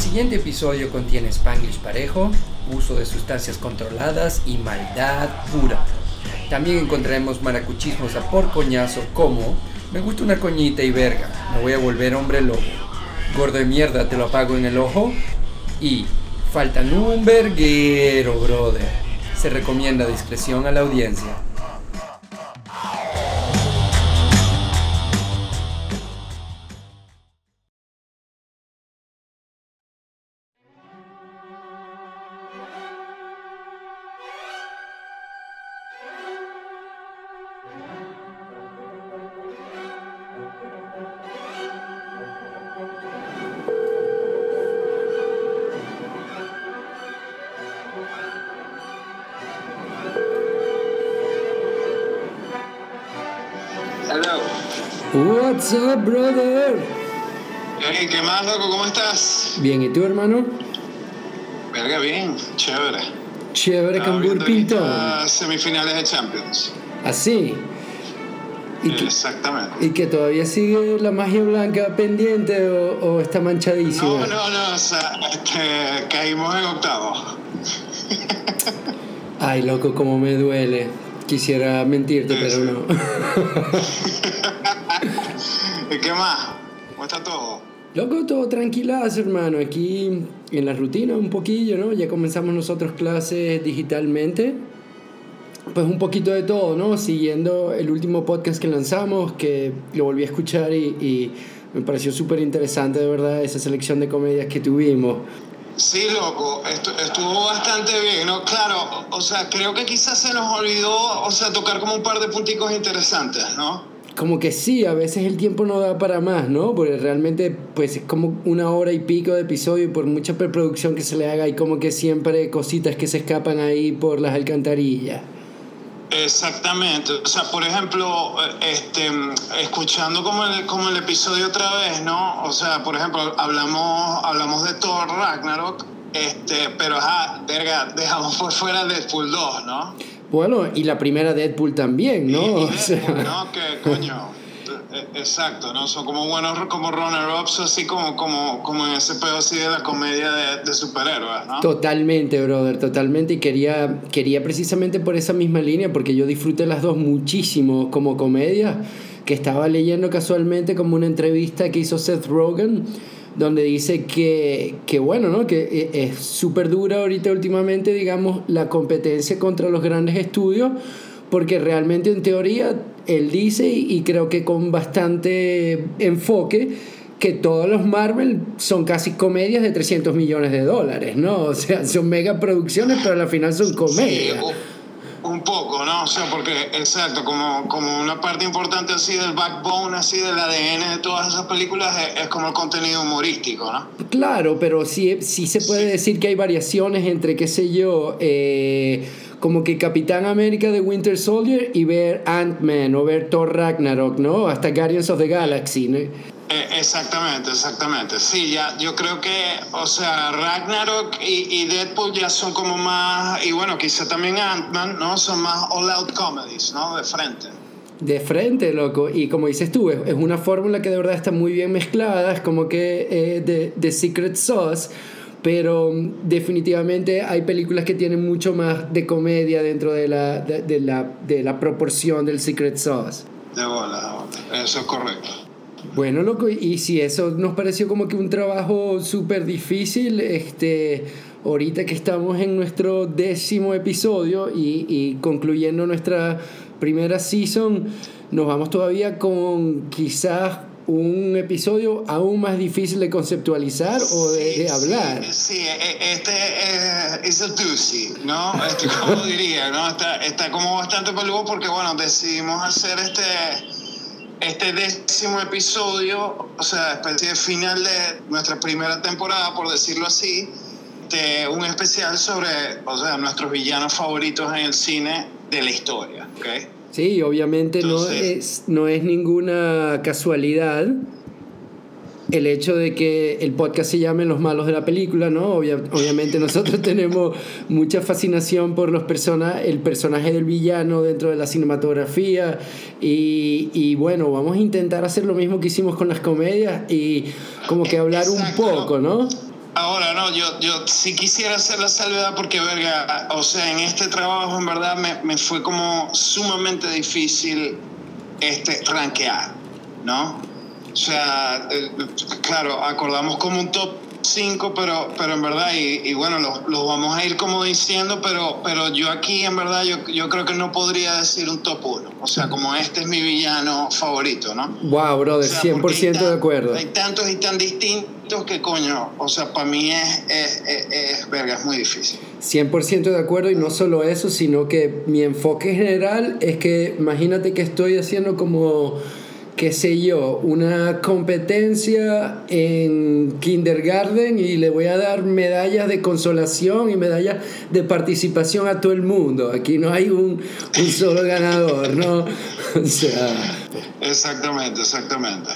siguiente episodio contiene spanglish parejo, uso de sustancias controladas y maldad pura. También encontraremos maracuchismos a por coñazo como me gusta una coñita y verga, me voy a volver hombre lobo. Gordo de mierda, te lo apago en el ojo. Y faltan un verguero, brother. Se recomienda discreción a la audiencia. Brother? Hey, ¿Qué más, loco? ¿Cómo estás? Bien, ¿y tú, hermano? Verga, bien, chévere. Chévere Estaba con Burpington. semifinales de Champions. Así. ¿Y que, Exactamente. ¿Y que todavía sigue la magia blanca pendiente o, o está manchadísima? No, no, no, o sea, este, caímos en octavo. Ay, loco, como me duele. Quisiera mentirte, Sí, pero sí. no. Loco, todo tranquilazo, hermano. Aquí en la rutina un poquillo, ¿no? Ya comenzamos nosotros clases digitalmente. Pues un poquito de todo, ¿no? Siguiendo el último podcast que lanzamos, que lo volví a escuchar y, me pareció súper interesante, de verdad, esa selección de comedias que tuvimos. Sí, loco, estu- estuvo bastante bien, ¿no? Claro, o sea, creo que quizás se nos olvidó, o sea, tocar como un par de punticos interesantes, ¿no? Como que sí, a veces el tiempo no da para más, ¿no? Porque realmente, pues es como una hora y pico de episodio y por mucha preproducción que se le haga, hay como que siempre cositas que se escapan ahí por las alcantarillas. Exactamente, o sea, por ejemplo, este, escuchando como el, como el episodio otra vez, ¿no? O sea, por ejemplo, hablamos, hablamos de Thor Ragnarok, este, pero ajá, verga, dejamos por fuera Deadpool 2, ¿no? Bueno, y la primera Deadpool también, ¿no? Y- y O Deadpool, sea, ¿no? Que coño, eh, exacto, ¿no? Son como buenos, como runner-ups, así como, como, como en ese pedo así de la comedia de, de superhéroes, ¿no? totalmente, brother, totalmente. Y quería, quería precisamente por esa misma línea, porque yo disfruté las dos muchísimo como comedia, que estaba leyendo casualmente como una entrevista que hizo Seth Rogen, donde dice que, que bueno, ¿no? Que e- es súper dura ahorita últimamente, digamos, la competencia contra los grandes estudios, porque realmente en teoría él dice, y y creo que con bastante enfoque, que todos los Marvel son casi comedias de 300 millones de dólares, ¿no? O sea, son mega producciones, pero al final son comedias. Sí, un- poco, ¿no? O sea, porque, exacto, como, como una parte importante así del backbone, así del ADN de todas esas películas es, es como el contenido humorístico, ¿no? Claro, pero sí, sí se puede decir que hay variaciones entre, qué sé yo, eh, como que Capitán América de Winter Soldier y ver Ant-Man o ver Thor Ragnarok, ¿no? Hasta Guardians of the Galaxy, ¿no? Eh, exactamente, exactamente. Sí, ya, yo creo que, o sea, Ragnarok y, y Deadpool ya son como más, y bueno, quizá también Ant-Man, ¿no? Son más all-out comedies, ¿no? De frente. De frente, loco. Y como dices tú, es, es una fórmula que de verdad está muy bien mezclada, es como que eh, de, de Secret Sauce, pero mm, definitivamente hay películas que tienen mucho más de comedia dentro de la, de, de la, de la proporción del Secret Sauce. De bola, de bola. Eso es correcto. Bueno, loco, y si eso nos pareció como que un trabajo súper difícil, este, ahorita que estamos en nuestro décimo episodio y, y concluyendo nuestra primera season, nos vamos todavía con quizás un episodio aún más difícil de conceptualizar o de, de hablar. Sí, sí, e- este eh, es doozy, ¿no? Este, como diría, ¿no? Está, está como bastante peludo porque, bueno, decidimos hacer este, este décimo episodio, o sea, especie final de nuestra primera temporada, por decirlo así, de un especial sobre, o sea, nuestros villanos favoritos en el cine de la historia, ¿ok? Sí, obviamente no Entonces- es, no es ninguna casualidad el hecho de que el podcast se llame Los malos de la película, ¿no? Obvia- obviamente nosotros tenemos mucha fascinación por los persona el personaje del villano dentro de la cinematografía y, y bueno, vamos a intentar hacer lo mismo que hicimos con las comedias y como que hablar un poco, ¿no? Ahora, no, yo, yo sí quisiera hacer la salvedad porque, verga, o sea, en este trabajo en verdad me, me fue como sumamente difícil este, rankear, ¿no? O sea, eh, claro, acordamos como un top 5, pero, pero en verdad, y, y bueno, los, los, vamos a ir como diciendo, pero, pero yo aquí en verdad yo, yo creo que no podría decir un top 1. O sea, como este es mi villano favorito, ¿no? Wow, brother, o sea, 100% tan, de acuerdo. Hay tantos y tan distintos que coño, o sea, para mí es, es, es, es, verga, es muy difícil. 100% de acuerdo y no solo eso, sino que mi enfoque general es que imagínate que estoy haciendo como qué sé yo, una competencia en kindergarten y le voy a dar medallas de consolación y medallas de participación a todo el mundo. Aquí no hay un, un solo ganador, ¿no? O sea... Exactamente, exactamente.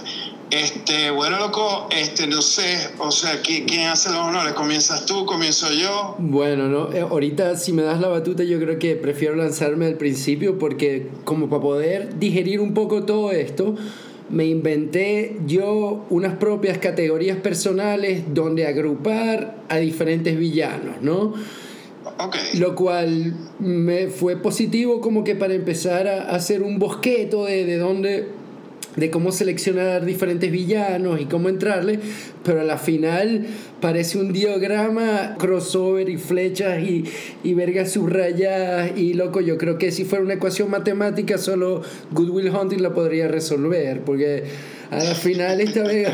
Este, bueno, loco, este, no sé, o sea, ¿quién, quién hace los honores? ¿Comienzas tú? ¿Comienzo yo? Bueno, no, eh, ahorita si me das la batuta yo creo que prefiero lanzarme al principio porque como para poder digerir un poco todo esto, me inventé yo unas propias categorías personales donde agrupar a diferentes villanos, ¿no? Okay. Lo cual me fue positivo como que para empezar a hacer un bosqueto de, de dónde de cómo seleccionar diferentes villanos y cómo entrarle, pero a la final parece un diagrama, crossover y flechas y, y vergas subrayadas y loco, yo creo que si fuera una ecuación matemática solo Goodwill Hunting la podría resolver, porque a la final esta vega...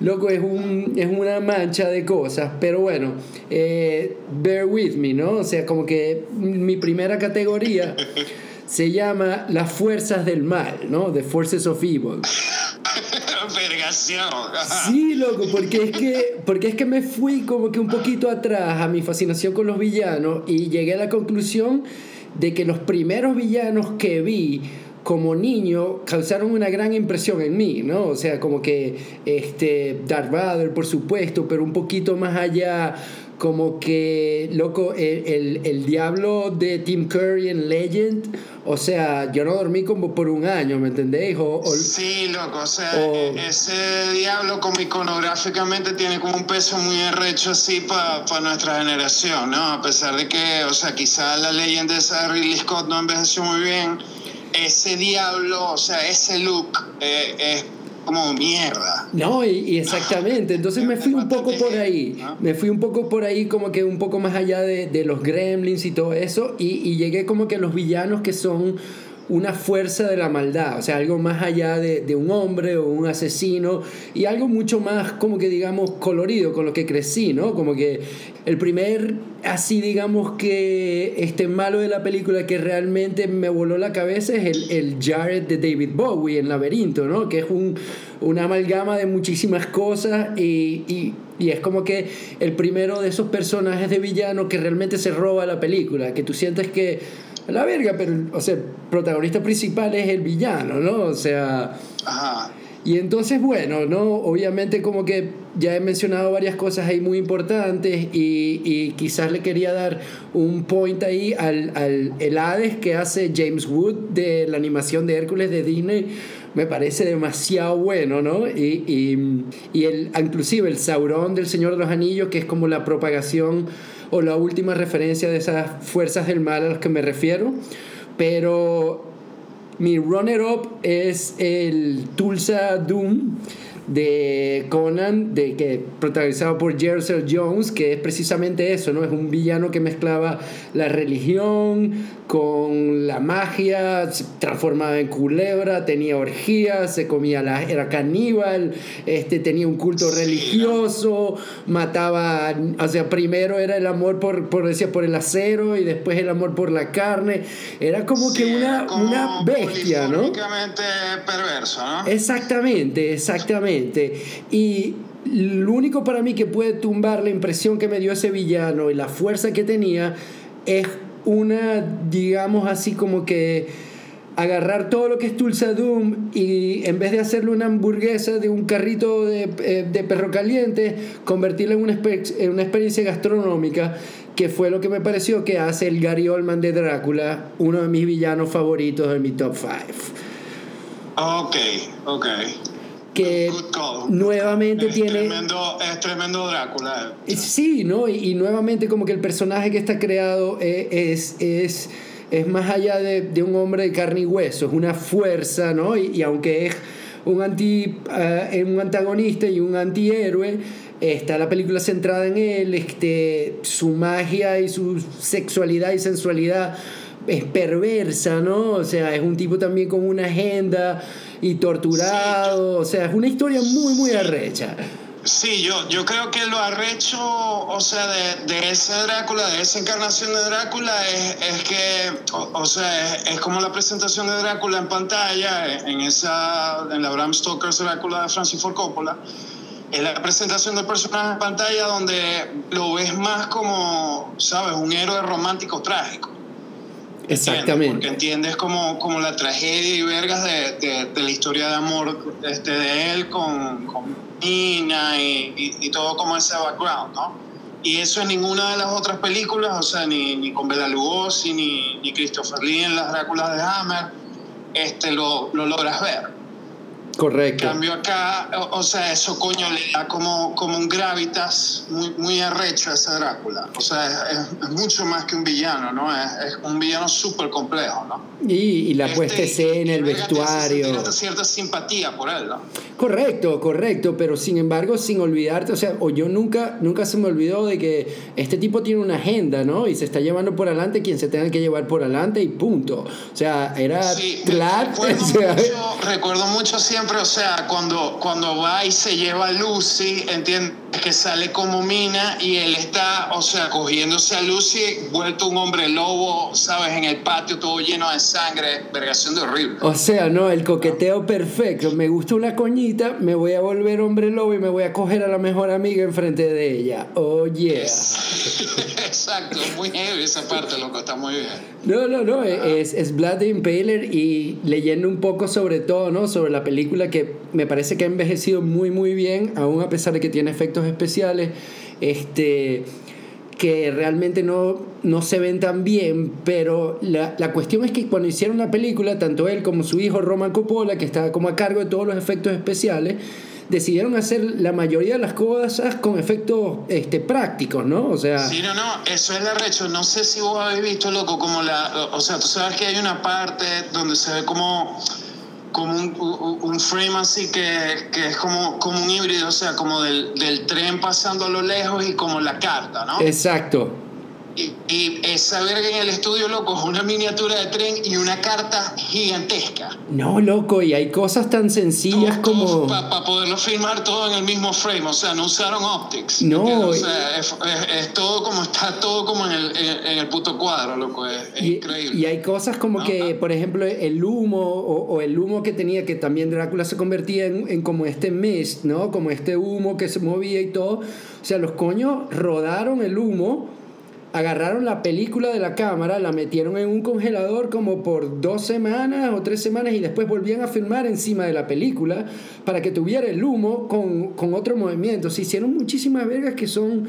Loco, es, un, es una mancha de cosas, pero bueno, eh, bear with me, ¿no? O sea, como que mi primera categoría se llama Las Fuerzas del Mal, ¿no? The Forces of Evil. Sí, loco, porque es, que, porque es que me fui como que un poquito atrás a mi fascinación con los villanos y llegué a la conclusión de que los primeros villanos que vi como niño causaron una gran impresión en mí, ¿no? O sea, como que este Darth Vader, por supuesto, pero un poquito más allá como que, loco, el, el, el, diablo de Tim Curry en Legend, o sea, yo no dormí como por un año, ¿me entendéis? O, o, sí, loco, o sea, o, ese diablo como iconográficamente tiene como un peso muy arrecho así para pa nuestra generación, ¿no? A pesar de que, o sea, quizá la leyenda esa de Ridley Scott no envejeció muy bien, ese diablo, o sea, ese look eh, es como mierda. No, y, y exactamente. Entonces me fui un poco por ahí. Me fui un poco por ahí, como que un poco más allá de, de los gremlins y todo eso. Y, y, llegué como que a los villanos que son una fuerza de la maldad, o sea, algo más allá de, de, un hombre o un asesino y algo mucho más como que digamos colorido con lo que crecí, ¿no? Como que el primer así digamos que este malo de la película que realmente me voló la cabeza es el, el Jared de David Bowie en Laberinto, ¿no? Que es un, una amalgama de muchísimas cosas y, y, y es como que el primero de esos personajes de villano que realmente se roba la película, que tú sientes que la verga, pero, o sea, el protagonista principal es el villano, ¿no? O sea... Ajá. Y entonces, bueno, ¿no? Obviamente como que ya he mencionado varias cosas ahí muy importantes y, y quizás le quería dar un point ahí al, al el Hades que hace James Wood de la animación de Hércules de Disney. Me parece demasiado bueno, ¿no? Y, y, y el, inclusive el Sauron del Señor de los Anillos, que es como la propagación o la última referencia de esas fuerzas del mal a las que me refiero. Pero mi runner-up es el Tulsa Doom de Conan, de que protagonizado por Jersey Jones, que es precisamente eso, ¿no? Es un villano que mezclaba la religión con la magia, se transformaba en culebra, tenía orgías, se comía la era caníbal, este tenía un culto religioso, mataba, o sea, primero era el amor por por decía por el acero y después el amor por la carne, era como sí, que una como una bestia, ¿no? perverso, ¿no? Exactamente, exactamente. Y lo único para mí que puede tumbar la impresión que me dio ese villano y la fuerza que tenía es una, digamos así como que agarrar todo lo que es Tulsa Doom y en vez de hacerle una hamburguesa de un carrito de, eh, de perro caliente, convertirla en una, en una experiencia gastronómica, que fue lo que me pareció que hace el Gary Oldman de Drácula, uno de mis villanos favoritos en mi top 5. Ok, ok. Que nuevamente es tiene... Tremendo, es tremendo Drácula. Sí, ¿no? Y, nuevamente como que el personaje que está creado e, es, es, es, más allá de, de, un hombre de carne y hueso, es una fuerza, ¿no? Y, aunque es un, anti, uh, un antagonista y un antihéroe, está la película centrada en él, este, su magia y su sexualidad y sensualidad es perversa, ¿no? O sea, es un tipo también con una agenda y torturado, o sea, es una historia muy, muy arrecha. Sí, yo, yo creo que lo arrecho, o sea, de, de ese Drácula, de esa encarnación de Drácula, es, es que, o, sea, es, como la presentación de Drácula en pantalla, en, esa, en la Bram Stoker's Drácula de Francis Ford Coppola, es la presentación del personaje en pantalla donde lo ves más como, ¿sabes?, un héroe romántico trágico. Exactamente. Porque entiendes como, como la tragedia y vergas de, de, la historia de amor este, de él con, con Nina y, y, todo como ese background, ¿no? Y eso en ninguna de las otras películas, o sea, ni, ni con Bela Lugosi, ni, ni Christopher Lee en las Dráculas de Hammer, este, lo, lo logras ver. Correcto. En cambio acá, o, sea, eso coño le da como, como un gravitas muy, muy arrecho a ese Drácula. O sea, es, mucho más que un villano, ¿no? Es, es un villano súper complejo, ¿no? Y, y la este, puesta escena, el vestuario. Tiene cierta simpatía por él, ¿no? Correcto, correcto, pero sin embargo, sin olvidarte, o sea, o yo nunca, nunca se me olvidó de que este tipo tiene una agenda, ¿no? Y se está llevando por adelante quien se tenga que llevar por adelante y punto. O sea, era sí, Recuerdo, mucho, recuerdo mucho siempre, o sea, cuando, cuando va y se lleva a Lucy, entiendes que sale como mina y él está, o sea, cogiéndose a Lucy, vuelto un hombre lobo, ¿sabes? En el patio todo lleno de sangre, vergación de horrible. O sea, no, el coqueteo perfecto. Me gusta una coñita, me voy a volver hombre lobo y me voy a coger a la mejor amiga enfrente de ella. Oh, yeah. Exacto, muy heavy esa parte, loco, está muy bien. No, no, no, es, es Blood Impaler y leyendo un poco sobre todo, ¿no? Sobre la película que me parece que ha envejecido muy, muy bien, aún a pesar de que tiene efectos especiales, este que realmente no, no se ven tan bien, pero la, la, cuestión es que cuando hicieron la película, tanto él como su hijo Roman Coppola, que estaba como a cargo de todos los efectos especiales, decidieron hacer la mayoría de las cosas con efectos este, prácticos, ¿no? O sea... Sí, no, no, eso es la recho. No sé si vos habéis visto, loco, como la... O sea, tú sabes que hay una parte donde se ve como como un, un, frame así que, que, es como, como un híbrido, o sea, como del, del tren pasando a lo lejos y como la carta, ¿no? Exacto. Y, y, esa verga en el estudio, loco, es una miniatura de tren y una carta gigantesca. No, loco, y hay cosas tan sencillas como... Para poderlo filmar todo en el mismo frame, o sea, no usaron optics. No. O sea, es, es, todo como está todo como en el, en, el puto cuadro, loco, es, increíble. Y hay cosas como que, por ejemplo, el humo o, o, el humo que tenía, que también Drácula se convertía en, en como este mist, ¿no? Como este humo que se movía y todo. O sea, los coños rodaron el humo agarraron la película de la cámara, la metieron en un congelador como por dos semanas o tres semanas y después volvían a filmar encima de la película para que tuviera el humo con, con otro movimiento. Se hicieron muchísimas vergas que son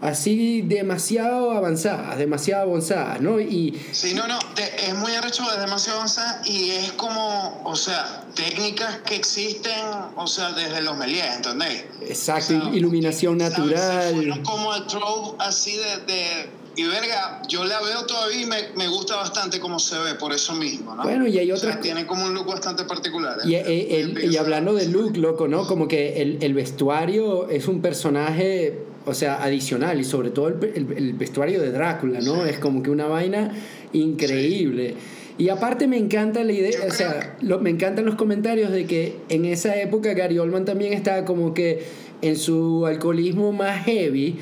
así demasiado avanzadas, demasiado avanzadas, ¿no? Y, sí, no, no, es muy arrecho, es demasiado avanzada y es como, o sea, técnicas que existen, o sea, desde los Méliès, ¿entendés? Exacto, iluminación natural. como el trope así de, y verga, yo la veo todavía y me, me, gusta bastante cómo se ve, por eso mismo, ¿no? Bueno, y hay otras... tiene como un look bastante particular. Y, ¿eh? y hablando de look, loco, ¿no? Como que el, el vestuario es un personaje o sea, adicional y sobre todo el, el, vestuario de Drácula, ¿no? Es como que una vaina increíble. Y aparte me encanta la idea, o sea, lo, me encantan los comentarios de que en esa época Gary Oldman también estaba como que en su alcoholismo más heavy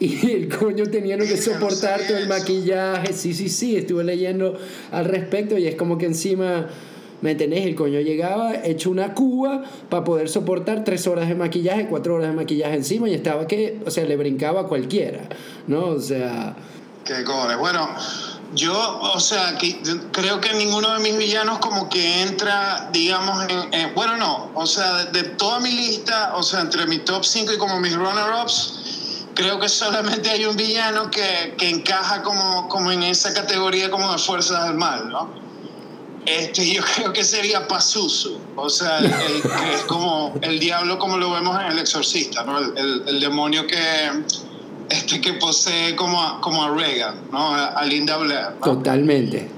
y el coño tenía que soportar todo el maquillaje. Sí, sí, sí, estuve leyendo al respecto y es como que encima ¿Me entendés? El coño llegaba hecho una cuba para poder soportar tres horas de maquillaje, cuatro horas de maquillaje encima y estaba que, o sea, le brincaba a cualquiera, ¿no? O sea... Qué cojones. Bueno, yo, o sea, que, creo que ninguno de mis villanos como que entra, digamos, en, bueno, no, o sea, de, toda mi lista, o sea, entre mi top 5 y como mis runner-ups, creo que solamente hay un villano que, que encaja como, como en esa categoría como de fuerzas del mal, ¿no? Este, yo creo que sería Pazuzu, o sea, el, que es como el diablo como lo vemos en El Exorcista, ¿no? El, el, demonio que, este, que posee como a, como a Reagan, ¿no? A, Linda Blair. Totalmente.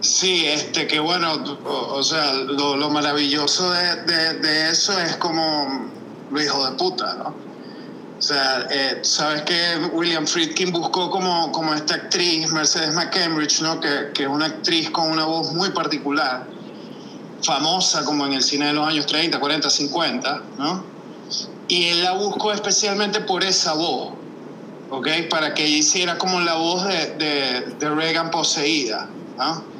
sí, este, que bueno, o, sea, lo, lo maravilloso de, de, de, eso es como lo hijo de puta, ¿no? O sea, eh, sabes que William Friedkin buscó como, como esta actriz, Mercedes McCambridge, ¿no? Que, que, es una actriz con una voz muy particular, famosa como en el cine de los años 30, 40, 50, ¿no? Y él la buscó especialmente por esa voz, ¿ok? Para que ella hiciera como la voz de, de, de Reagan poseída, ¿no?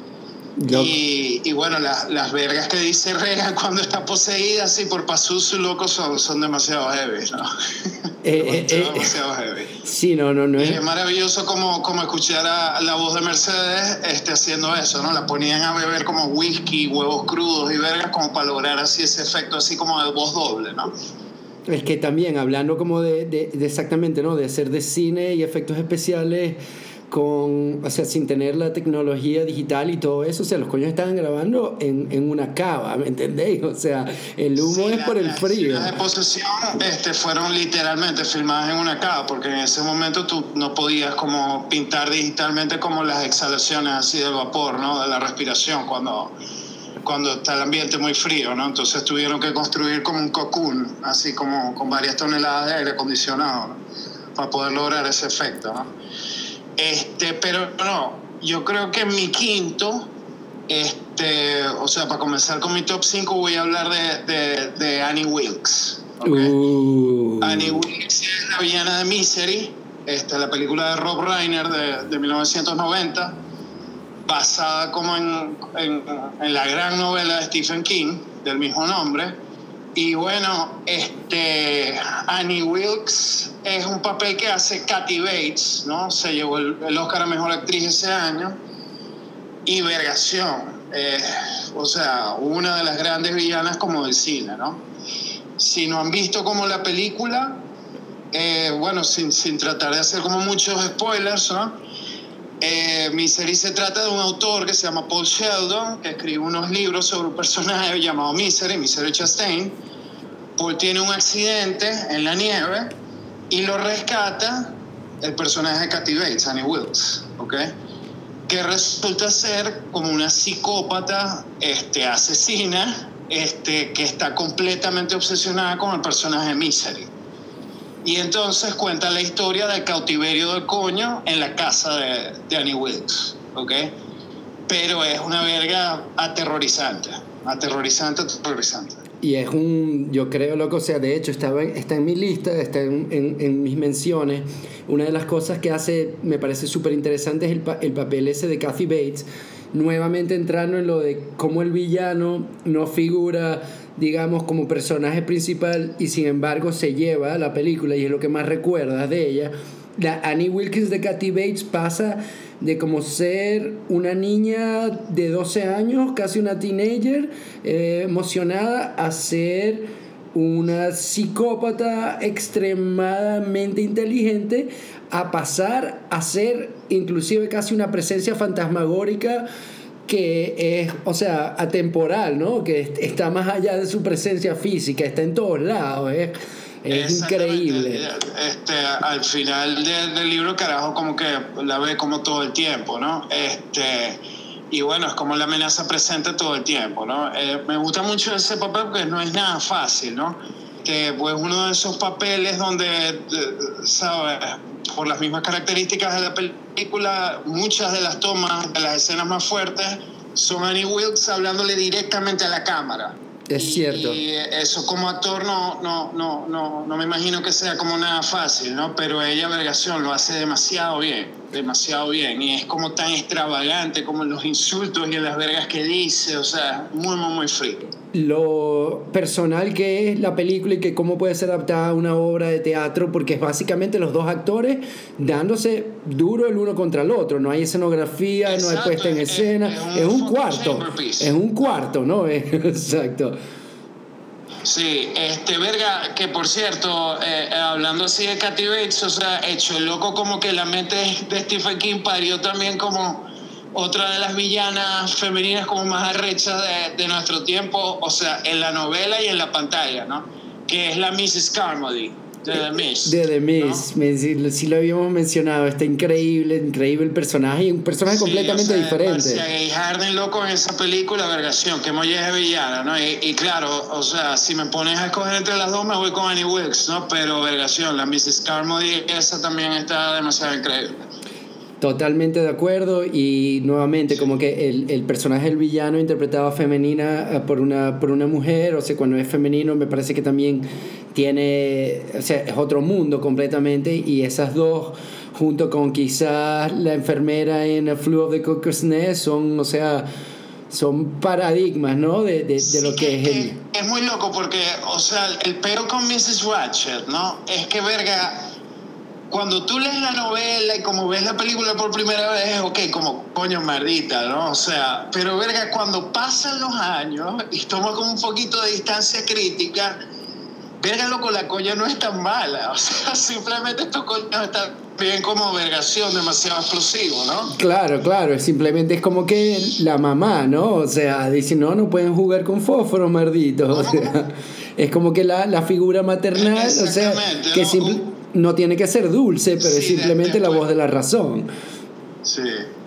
Y, y, bueno, las vergas que dice Reagan cuando está poseída, sí, por Pazuzu, loco, son, son demasiado heavy, ¿no? Eh, eh, eh, demasiado heavy. Sí, no, no, no. Es, es maravilloso como, como escuchar a la voz de Mercedes este, haciendo eso, ¿no? La ponían a beber como whisky, huevos crudos y vergas como para lograr así ese efecto así como de voz doble, ¿no? Es que también, hablando como de, de, de exactamente, ¿no? De hacer de cine y efectos especiales con, o sea, sin tener la tecnología digital y todo eso, o sea, los coños estaban grabando en, en una cava, ¿me entendéis? O sea, el humo es por el frío. Las posesión este, fueron literalmente filmadas en una cava, porque en ese momento tú no podías como pintar digitalmente como las exhalaciones así del vapor, ¿no? De la respiración cuando cuando está el ambiente muy frío, ¿no? Entonces tuvieron que construir como un cocoon, así como con varias toneladas de aire acondicionado, para poder lograr ese efecto, ¿no? Este, pero no, yo creo que mi quinto, este, o sea, para comenzar con mi top 5 voy a hablar de, de, de Annie Wilkes. Uh. Annie Wilkes es la villana de Misery, este, la película de Rob Reiner de, de 1990, basada como en, en, en la gran novela de Stephen King del mismo nombre y bueno, este, Annie Wilkes es un papel que hace Kathy Bates, ¿no? Se llevó el, Oscar a Mejor Actriz ese año. Y Vergación, eh, o sea, una de las grandes villanas como del cine, ¿no? Si no han visto como la película, eh, bueno, sin, sin, tratar de hacer como muchos spoilers, ¿no? Eh, se trata de un autor que se llama Paul Sheldon, que escribe unos libros sobre un personaje llamado Misery, Misery Chastain. Paul tiene un accidente en la nieve y lo rescata el personaje de Kathy Bates, Annie Wilkes, ¿ok? Que resulta ser como una psicópata este, asesina este, que está completamente obsesionada con el personaje de Misery. Y entonces cuenta la historia del cautiverio del coño en la casa de, de Annie Wilkes, ¿ok? Pero es una verga aterrorizante, aterrorizante, aterrorizante. Y es un, yo creo, loco, o sea, de hecho está en mi lista, está en, mis menciones. Una de las cosas que hace, me parece súper interesante es el, el papel ese de Kathy Bates, nuevamente entrando en lo de cómo el villano no figura digamos, como personaje principal y sin embargo se lleva la película y es lo que más recuerdas de ella. La Annie Wilkins de Kathy Bates pasa de como ser una niña de 12 años, casi una teenager, eh, emocionada, a ser una psicópata extremadamente inteligente, a pasar a ser inclusive casi una presencia fantasmagórica que es, o sea, atemporal, ¿no? Que está más allá de su presencia física, está en todos lados, es, es increíble. Este, al final del libro, carajo, como que la ve como todo el tiempo, ¿no? Este, y bueno, es como la amenaza presente todo el tiempo, ¿no? Eh, me gusta mucho ese papel porque no es nada fácil, ¿no? Pues uno de esos papeles donde, eh, ¿sabes? por las mismas características de la película, muchas de las tomas, de las escenas más fuertes, son Annie Wilkes hablándole directamente a la cámara. Es cierto. Y eso como actor no, no, no, no, no me imagino que sea como nada fácil, ¿no? Pero ella, Vergación, lo hace demasiado bien, demasiado bien. Y es como tan extravagante como los insultos y las vergas que dice, o sea, muy, muy, muy frío. Lo personal que es la película y que cómo puede ser adaptada a una obra de teatro, porque es básicamente los dos actores dándose duro el uno contra el otro. No hay escenografía, no hay puesta en escena. Es, un, cuarto. Es un cuarto, ¿no? Exacto. Sí, este, verga, que por cierto, eh, hablando así de Kathy Bates, o sea, hecho el loco como que la mente de Stephen King parió también como otra de las villanas femeninas como más arrechas de, de, nuestro tiempo, o sea, en la novela y en la pantalla, ¿no? Que es la Mrs. Carmody. De The Miss. De The Miss, ¿no? sí, lo habíamos mencionado, está increíble, increíble el personaje y un personaje sí, completamente o sea, diferente. Marcia Harden loco en esa película, vergación, que molle es villana, ¿no? Y, y, claro, o sea, si me pones a escoger entre las dos, me voy con Annie Wilkes, ¿no? Pero vergación, la Mrs. Carmody, esa también está demasiado increíble. Totalmente de acuerdo y nuevamente como que el, el, personaje del villano interpretado femenina eh, por una, por una mujer, o sea, cuando es femenino me parece que también tiene, o sea, es otro mundo completamente y esas dos junto con quizás la enfermera en A Flu of the Cuckoo's Nest son, o sea, son paradigmas, ¿no? De, de, de sí, lo que es, es el... Es muy loco porque, o sea, el peor con Mrs. Ratchet, ¿no? Es que, verga cuando tú lees la novela y como ves la película por primera vez, ok, como coño maldita, ¿no? O sea, pero verga, cuando pasan los años y tomas como un poquito de distancia crítica, verga, loco, la coña no es tan mala. O sea, simplemente estos coños están bien como vergación, demasiado explosivo, ¿no? Claro, claro, simplemente es como que la mamá, ¿no? O sea, dice, no, no pueden jugar con fósforo, marditos. O sea, es como que la, la figura maternal, o sea, que ¿no? no tiene que ser dulce, pero Sí, es simplemente la voz de la razón. Sí.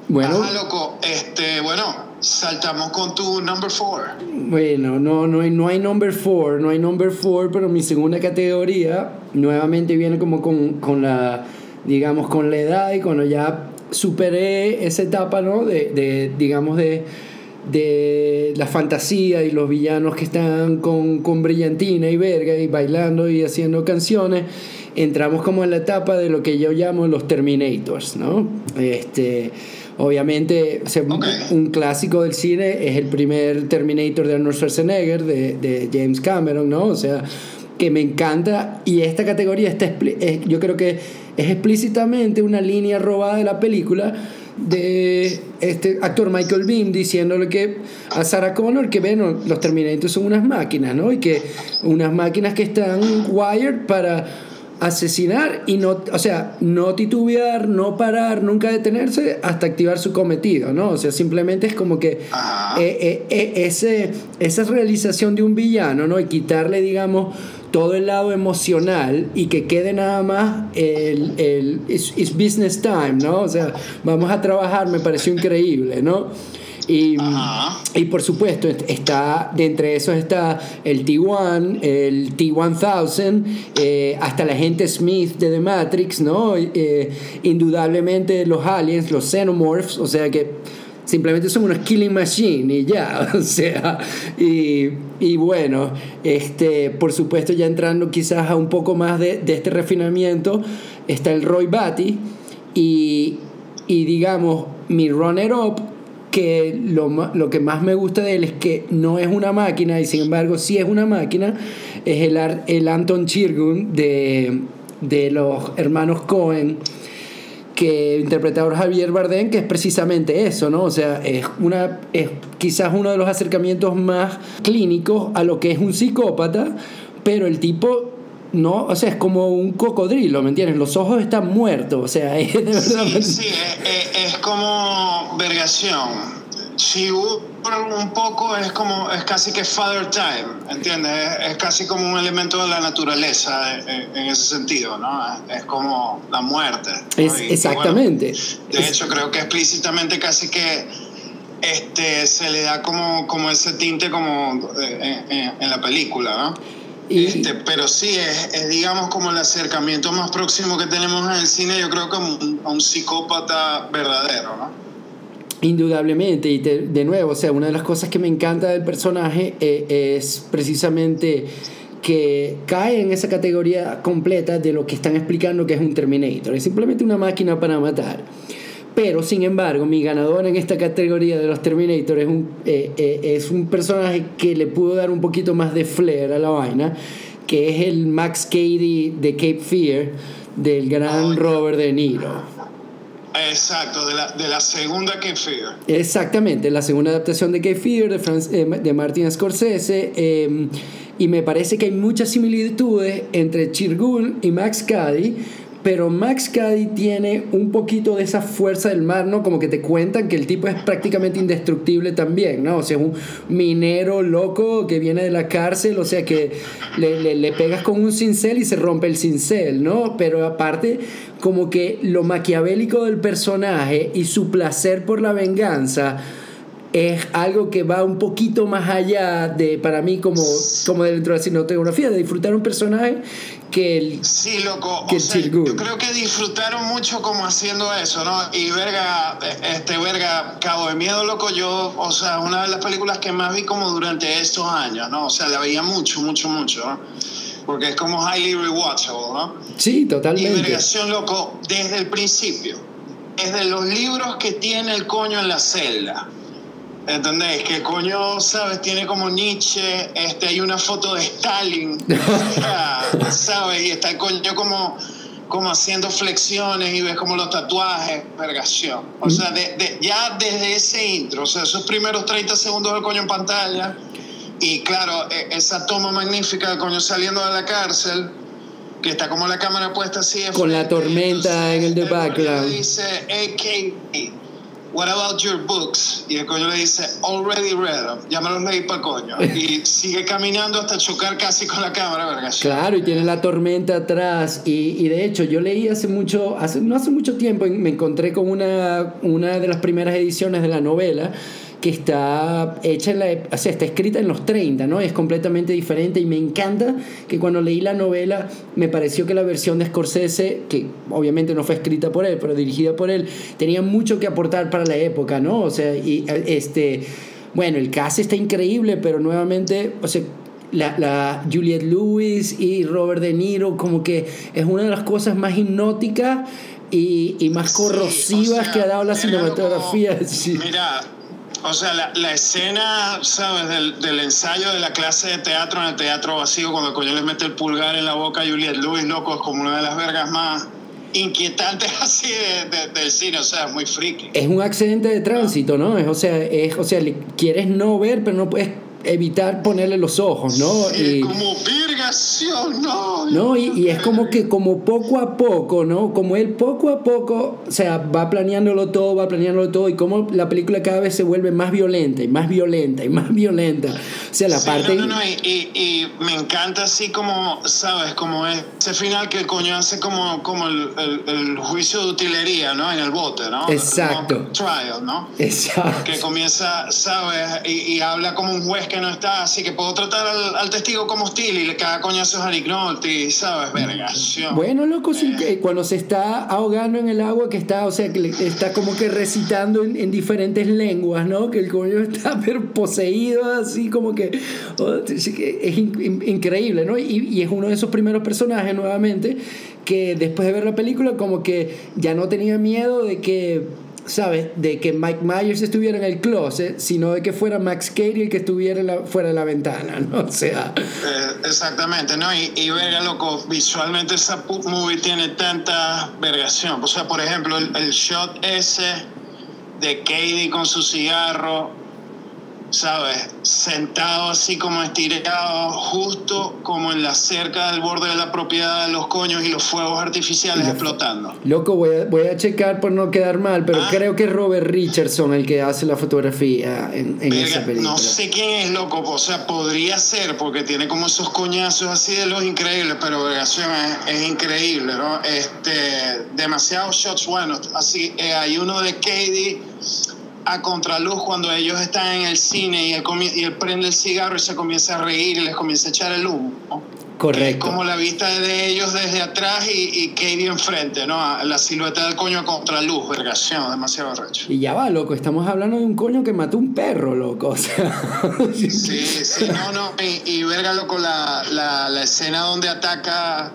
Bueno. Ajá, loco, este, bueno, saltamos con tu number four. Bueno, no, no, hay, no hay number four, no hay number four, pero mi segunda categoría nuevamente viene como con, con la, digamos, con la edad y cuando ya superé esa etapa, ¿no? De, de digamos, de, de la fantasía y los villanos que están con, con brillantina y verga y bailando y haciendo canciones, entramos como en la etapa de lo que yo llamo los Terminators, ¿no? Este, obviamente, un clásico del cine es el primer Terminator de Arnold Schwarzenegger, de, de James Cameron, ¿no? O sea, que me encanta y esta categoría está, yo creo que es explícitamente una línea robada de la película de este actor Michael Beam diciéndole que a Sarah Connor que bueno, los Terminators son unas máquinas, ¿no? Y que unas máquinas que están wired para asesinar y no, o sea, no titubear, no parar, nunca detenerse hasta activar su cometido, ¿no? O sea, simplemente es como que Ajá. eh, eh, eh, ese, esa realización de un villano, ¿no? Y quitarle, digamos, todo el lado emocional y que quede nada más el, el it's, it's business time, ¿no? O sea, vamos a trabajar, me pareció increíble, ¿no? Y, y por supuesto, est- está, de entre esos está el T1, el T1000, eh, hasta la gente Smith de The Matrix, ¿no? Eh, indudablemente los aliens, los xenomorphs, o sea que simplemente son unos killing machine y ya, o sea, y, y bueno, este, por supuesto ya entrando quizás a un poco más de, de este refinamiento, está el Roy Batty y, y digamos, mi runner-up que lo, lo que más me gusta de él es que no es una máquina y sin embargo sí es una máquina, es el, el Anton Chirgun de, de los hermanos Cohen que interpretado por Javier Bardem, que es precisamente eso, ¿no? O sea, es, una, es quizás uno de los acercamientos más clínicos a lo que es un psicópata, pero el tipo no, o sea, es como un cocodrilo, ¿me entiendes? Los ojos están muertos, o sea, es de verdad. Sí, sí, es, es- es como vergación. Shibu un poco es como es casi que father time, ¿entiendes? Es, es casi como un elemento de la naturaleza en, en- en ese sentido, ¿no? Es, es como la muerte. ¿no? Es- Y- y exactamente. bueno, de hecho, creo que explícitamente casi que este se le da como, como ese tinte como eh, en, en- en la película, ¿no? Y- Este, pero sí, es, es, digamos como el acercamiento más próximo que tenemos en el cine, yo creo que a un, a un psicópata verdadero, ¿no? Indudablemente, y te- de nuevo, o sea, una de las cosas que me encanta del personaje eh, es precisamente que cae en esa categoría completa de lo que están explicando que es un Terminator. Es simplemente una máquina para matar. Pero, sin embargo, mi ganador en esta categoría de los Terminator es un, eh, eh, es un personaje que le pudo dar un poquito más de flair a la vaina, que es el Max Cady de Cape Fear, del gran. Robert De Niro. Exacto, de la, de la segunda que Fear. Exactamente, la segunda adaptación de Cape Fear de, Franz- eh, de Martin Scorsese. eh, y me parece que hay muchas similitudes entre Chirgun y Max Cady, pero Max Cady tiene un poquito de esa fuerza del mar, ¿no? Como que te cuentan que el tipo es prácticamente indestructible también, ¿no? O sea, es un minero loco que viene de la cárcel, o sea, que le, le pegas con un cincel y se rompe el cincel, ¿no? Pero aparte, como que lo maquiavélico del personaje y su placer por la venganza es algo que va un poquito más allá de, para mí, como, como dentro de la cinematografía, de disfrutar un personaje que el. Sí, loco. o sea, yo creo que disfrutaron mucho como haciendo eso, ¿no? Y verga, este verga, Cabo de Miedo, loco, yo, o sea, una de las películas que más vi como durante estos años, ¿no? O sea, la veía mucho, mucho, mucho, ¿no? Porque es como highly rewatchable, ¿no? Sí, totalmente. Y vergación, loco, desde el principio. Desde los libros que tiene el coño en la celda ¿Entendés? Que coño, ¿sabes? Tiene como Nietzsche, este, hay una foto de Stalin, ¿sabes? Y está el coño como, como haciendo flexiones y ves como los tatuajes, vergación. O sea, de, ya desde ese intro, o sea, esos primeros 30 segundos del coño en pantalla, y claro, e, esa toma magnífica del coño saliendo de la cárcel, que está como la cámara puesta así. Con la tormenta en el de background. Dice, AK, What about your books? Y el coño le dice, already read them. Ya me los leí para coño. Y sigue caminando hasta chocar casi con la cámara, verga. Claro, y tiene la tormenta atrás. Y, y, de hecho, yo leí hace mucho, hace, no hace mucho tiempo, me encontré con una, una de las primeras ediciones de la novela que está hecha en la, o sea, está escrita en los 30, ¿no? Es completamente diferente y me encanta que cuando leí la novela me pareció que la versión de Scorsese, que obviamente no fue escrita por él, pero dirigida por él, tenía mucho que aportar para la época, ¿no? O sea, y este, bueno, el cast está increíble, pero nuevamente, o sea, la, la, Juliette Lewis y Robert De Niro, como que es una de las cosas más hipnóticas y, y más corrosivas que ha dado la cinematografía. Mira, o sea, la, la escena, ¿sabes? Del, del, ensayo de la clase de teatro en el teatro vacío, cuando el coño le mete el pulgar en la boca a Juliette Lewis, loco, es como una de las vergas más inquietantes así de, del cine, o sea, es muy friki. Es un accidente de tránsito, ¿no? Es, o sea, es, o sea, quieres no ver, pero no puedes evitar ponerle los ojos, ¿no? y, como no. No, y, y, es como que como poco a poco, ¿no? Como él poco a poco, o sea, va planeándolo todo, va planeándolo todo, y como la película cada vez se vuelve más violenta y más violenta y más violenta. O sea, la parte... No, no, no, y, y, me encanta así como, ¿sabes? Como ese final que el coño hace como, como el, el, juicio de utilería, ¿no? En el bote, ¿no? Exacto. trial, ¿no? Exacto. Que comienza, ¿sabes? Y, habla como un juez que no está, así que puedo tratar al, testigo como hostil y le caga coñazos a Nick Nolte, ¿sabes? Vergación. Bueno, loco, sí, que cuando se está ahogando en el agua, que está, o sea, que está como que recitando en, diferentes lenguas, ¿no? Que el coño está poseído, así como que oh, es increíble, ¿no? Y, y es uno de esos primeros personajes, nuevamente, que después de ver la película, como que ya no tenía miedo de que ¿sabes? De que Mike Myers estuviera en el closet, sino de que fuera Max Cady el que estuviera fuera de la ventana, ¿no? O sea... Eh, exactamente, ¿no? Y, y, verga, loco, visualmente esa movie tiene tanta vergación. O sea, por ejemplo, el, el shot ese de Cady con su cigarro ¿sabes? Sentado así como estirado, justo como en la cerca del borde de la propiedad de los coños y los fuegos artificiales explotando. Loco, voy a, voy a checar por no quedar mal, pero ah. creo que es Robert Richardson el que hace la fotografía en, en esa película. No sé quién es, loco, o sea, podría ser, porque tiene como esos coñazos así de los increíbles, pero vergación es, es, increíble, ¿no? Este, demasiados shots buenos. Así, eh, hay uno de Katie a contraluz cuando ellos están en el cine y él, y él prende el cigarro y se comienza a reír y les comienza a echar el humo. Correcto. como la vista de ellos desde atrás y, y Katie enfrente, ¿no? La silueta del coño a contraluz, vergación, demasiado recho. Y ya va, loco, estamos hablando de un coño que mató un perro, loco. O sea. Sí, sí, no, no. Y, y verga, loco, la, la, la escena donde ataca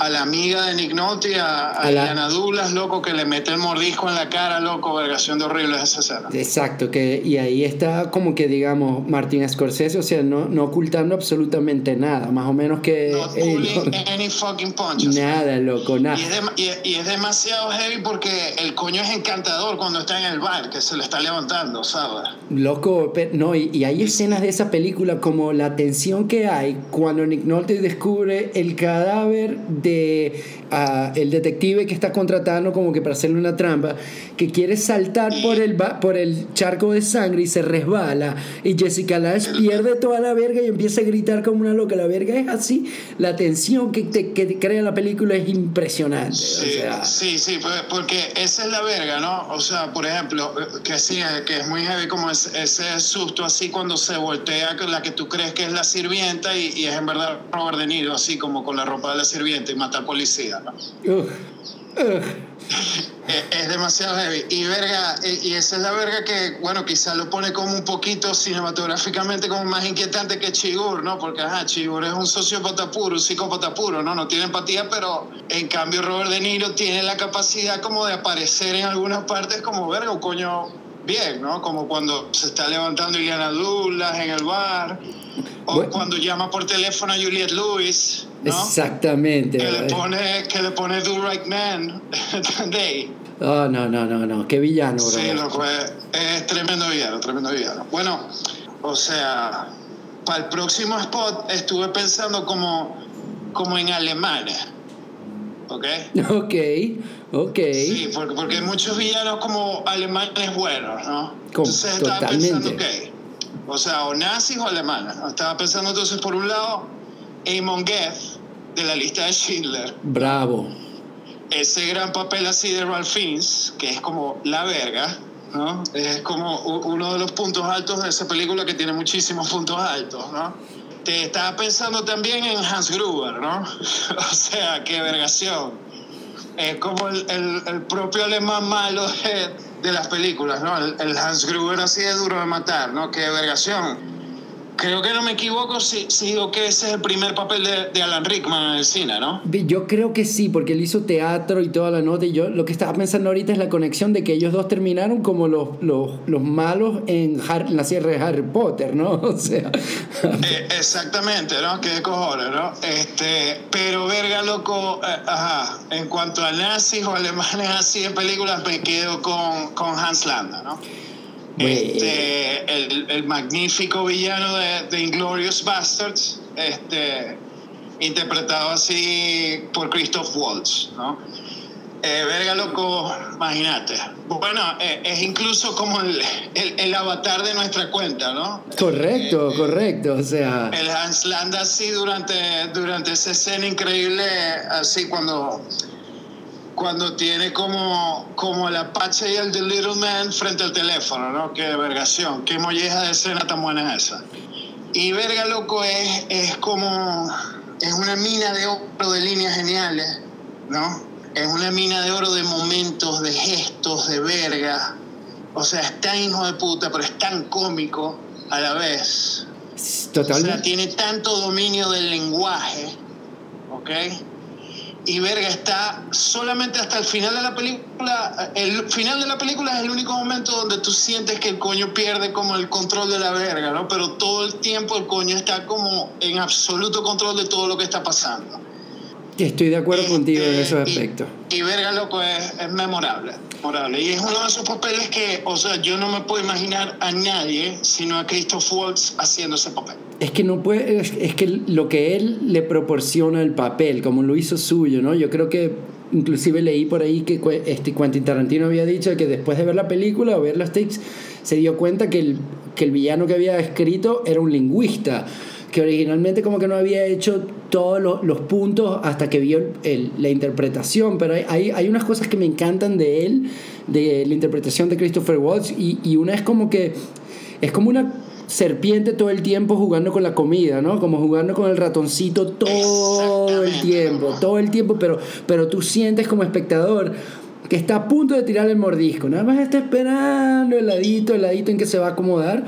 a la amiga de Nick Nolte, a, a, Diana Douglas, loco, que le mete el mordisco en la cara, loco, vergación de horrible esa escena. Exacto, que, y ahí está como que, digamos, Martin Scorsese, o sea, no, no ocultando absolutamente nada, más o menos que... No pulling any fucking punches. Nada, loco, nada. Y es, y, es, demasiado heavy porque el coño es encantador cuando está en el bar, que se le está levantando, ¿sabes? Loco, no, y, y hay escenas de esa película como la tensión que hay cuando Nick Nolte descubre el cadáver de de ah, el detective que está contratando como que para hacerle una trampa, que quiere saltar por el, por el charco de sangre y se resbala. Y Jessica Lange pierde toda la verga y empieza a gritar como una loca. La verga es así. La tensión que, te, que crea la película es impresionante. Sí, sí, pues, porque esa es la verga, ¿no? O sea, por ejemplo, que sí, que es muy heavy como ese susto así cuando se voltea la que tú crees que es la sirvienta y, es en verdad Robert De Niro, así como con la ropa de la sirvienta y mata al policía, ¿no? Es, demasiado heavy. Y verga, y esa es la verga que, bueno, quizás lo pone como un poquito cinematográficamente como más inquietante que Chigur, ¿no? Porque, ajá, Chigur es un sociópata puro, un psicópata puro, ¿no? No tiene empatía, pero en cambio Robert De Niro tiene la capacidad como de aparecer en algunas partes como, verga, un coño bien, ¿no? Como cuando se está levantando Iliana Douglas en el bar, o cuando llama por teléfono a Juliette Lewis, ¿no? Exactamente. Que le pone, que le pone Do Right Man Day. Oh, no, no, no, no, qué villano, bro. Sí, loco, es, es tremendo villano, tremendo villano. Bueno, o sea, para el próximo spot estuve pensando como, como en Alemania. ¿Ok? Ok, ok. Sí, porque, porque hay muchos villanos como alemanes buenos, ¿no? entonces estaba pensando, ok, o sea, o nazis o alemanes. Estaba pensando entonces, por un lado, Eamon Geth, de la lista de Schindler. Bravo ese gran papel así de Ralph Fiennes, que es como la verga, ¿no? Es como uno de los puntos altos de esa película que tiene muchísimos puntos altos, ¿no? Te estaba pensando también en Hans Gruber, ¿no? o sea, qué vergación. Es como el, el, propio alemán malo de, de, las películas, ¿no? El, Hans Gruber así de duro de matar, ¿no? Qué vergación Creo que no me equivoco si, digo que ese es el primer papel de, Alan Rickman en el cine, ¿no? Yo creo que sí, porque él hizo teatro y toda la nota. Y yo lo que estaba pensando ahorita es la conexión de que ellos dos terminaron como los, los, los malos en, la serie de Harry Potter, ¿no? O sea. Eh, exactamente, ¿no? Qué cojones, ¿no? Este, pero verga, loco, eh, ajá. En cuanto a nazis o alemanes así en películas, me quedo con, con Hans Landa, ¿no? Este, el, el, magnífico villano de, de, Inglorious Bastards, este, interpretado así por Christoph Waltz, ¿no? Eh, verga loco, imagínate. Bueno, eh, es incluso como el, el, avatar de nuestra cuenta, ¿no? Correcto, eh, correcto, o sea... El Hans Landa así durante, durante esa escena increíble, así cuando cuando tiene como, como el Apache y el The Little Man frente al teléfono, ¿no? Qué vergación, qué molleja de escena tan buena es esa. Y verga, loco, es, es como, es una mina de oro de líneas geniales, ¿no? Es una mina de oro de momentos, de gestos, de verga. O sea, es tan hijo de puta, pero es tan cómico a la vez. Totalmente. O sea, tiene tanto dominio del lenguaje, ¿ok? Y verga está solamente hasta el final de la película el final de la película es el único momento donde tú sientes que el coño pierde como el control de la verga no pero todo el tiempo el coño está como en absoluto control de todo lo que está pasando estoy de acuerdo contigo en ese aspecto y, verga loco es, es memorable memorable. Y es uno de esos papeles que o sea yo no me puedo imaginar a nadie sino a Christoph Waltz haciendo ese papel. Es que no puede, es, que lo que él le proporciona el papel, como lo hizo suyo, ¿no? Yo creo que inclusive leí por ahí que este Quentin Tarantino había dicho que después de ver la película o ver los takes se dio cuenta que el, que el villano que había escrito era un lingüista que originalmente como que no había hecho todos los, los puntos hasta que vio el, la interpretación, pero hay, hay, hay, unas cosas que me encantan de él, de la interpretación de Christopher Watts, y, y una es como que es como una serpiente todo el tiempo jugando con la comida, ¿no? Como jugando con el ratoncito todo el tiempo, todo el tiempo, pero, pero tú sientes como espectador que está a punto de tirar el mordisco, nada más está esperando el ladito, el ladito en que se va a acomodar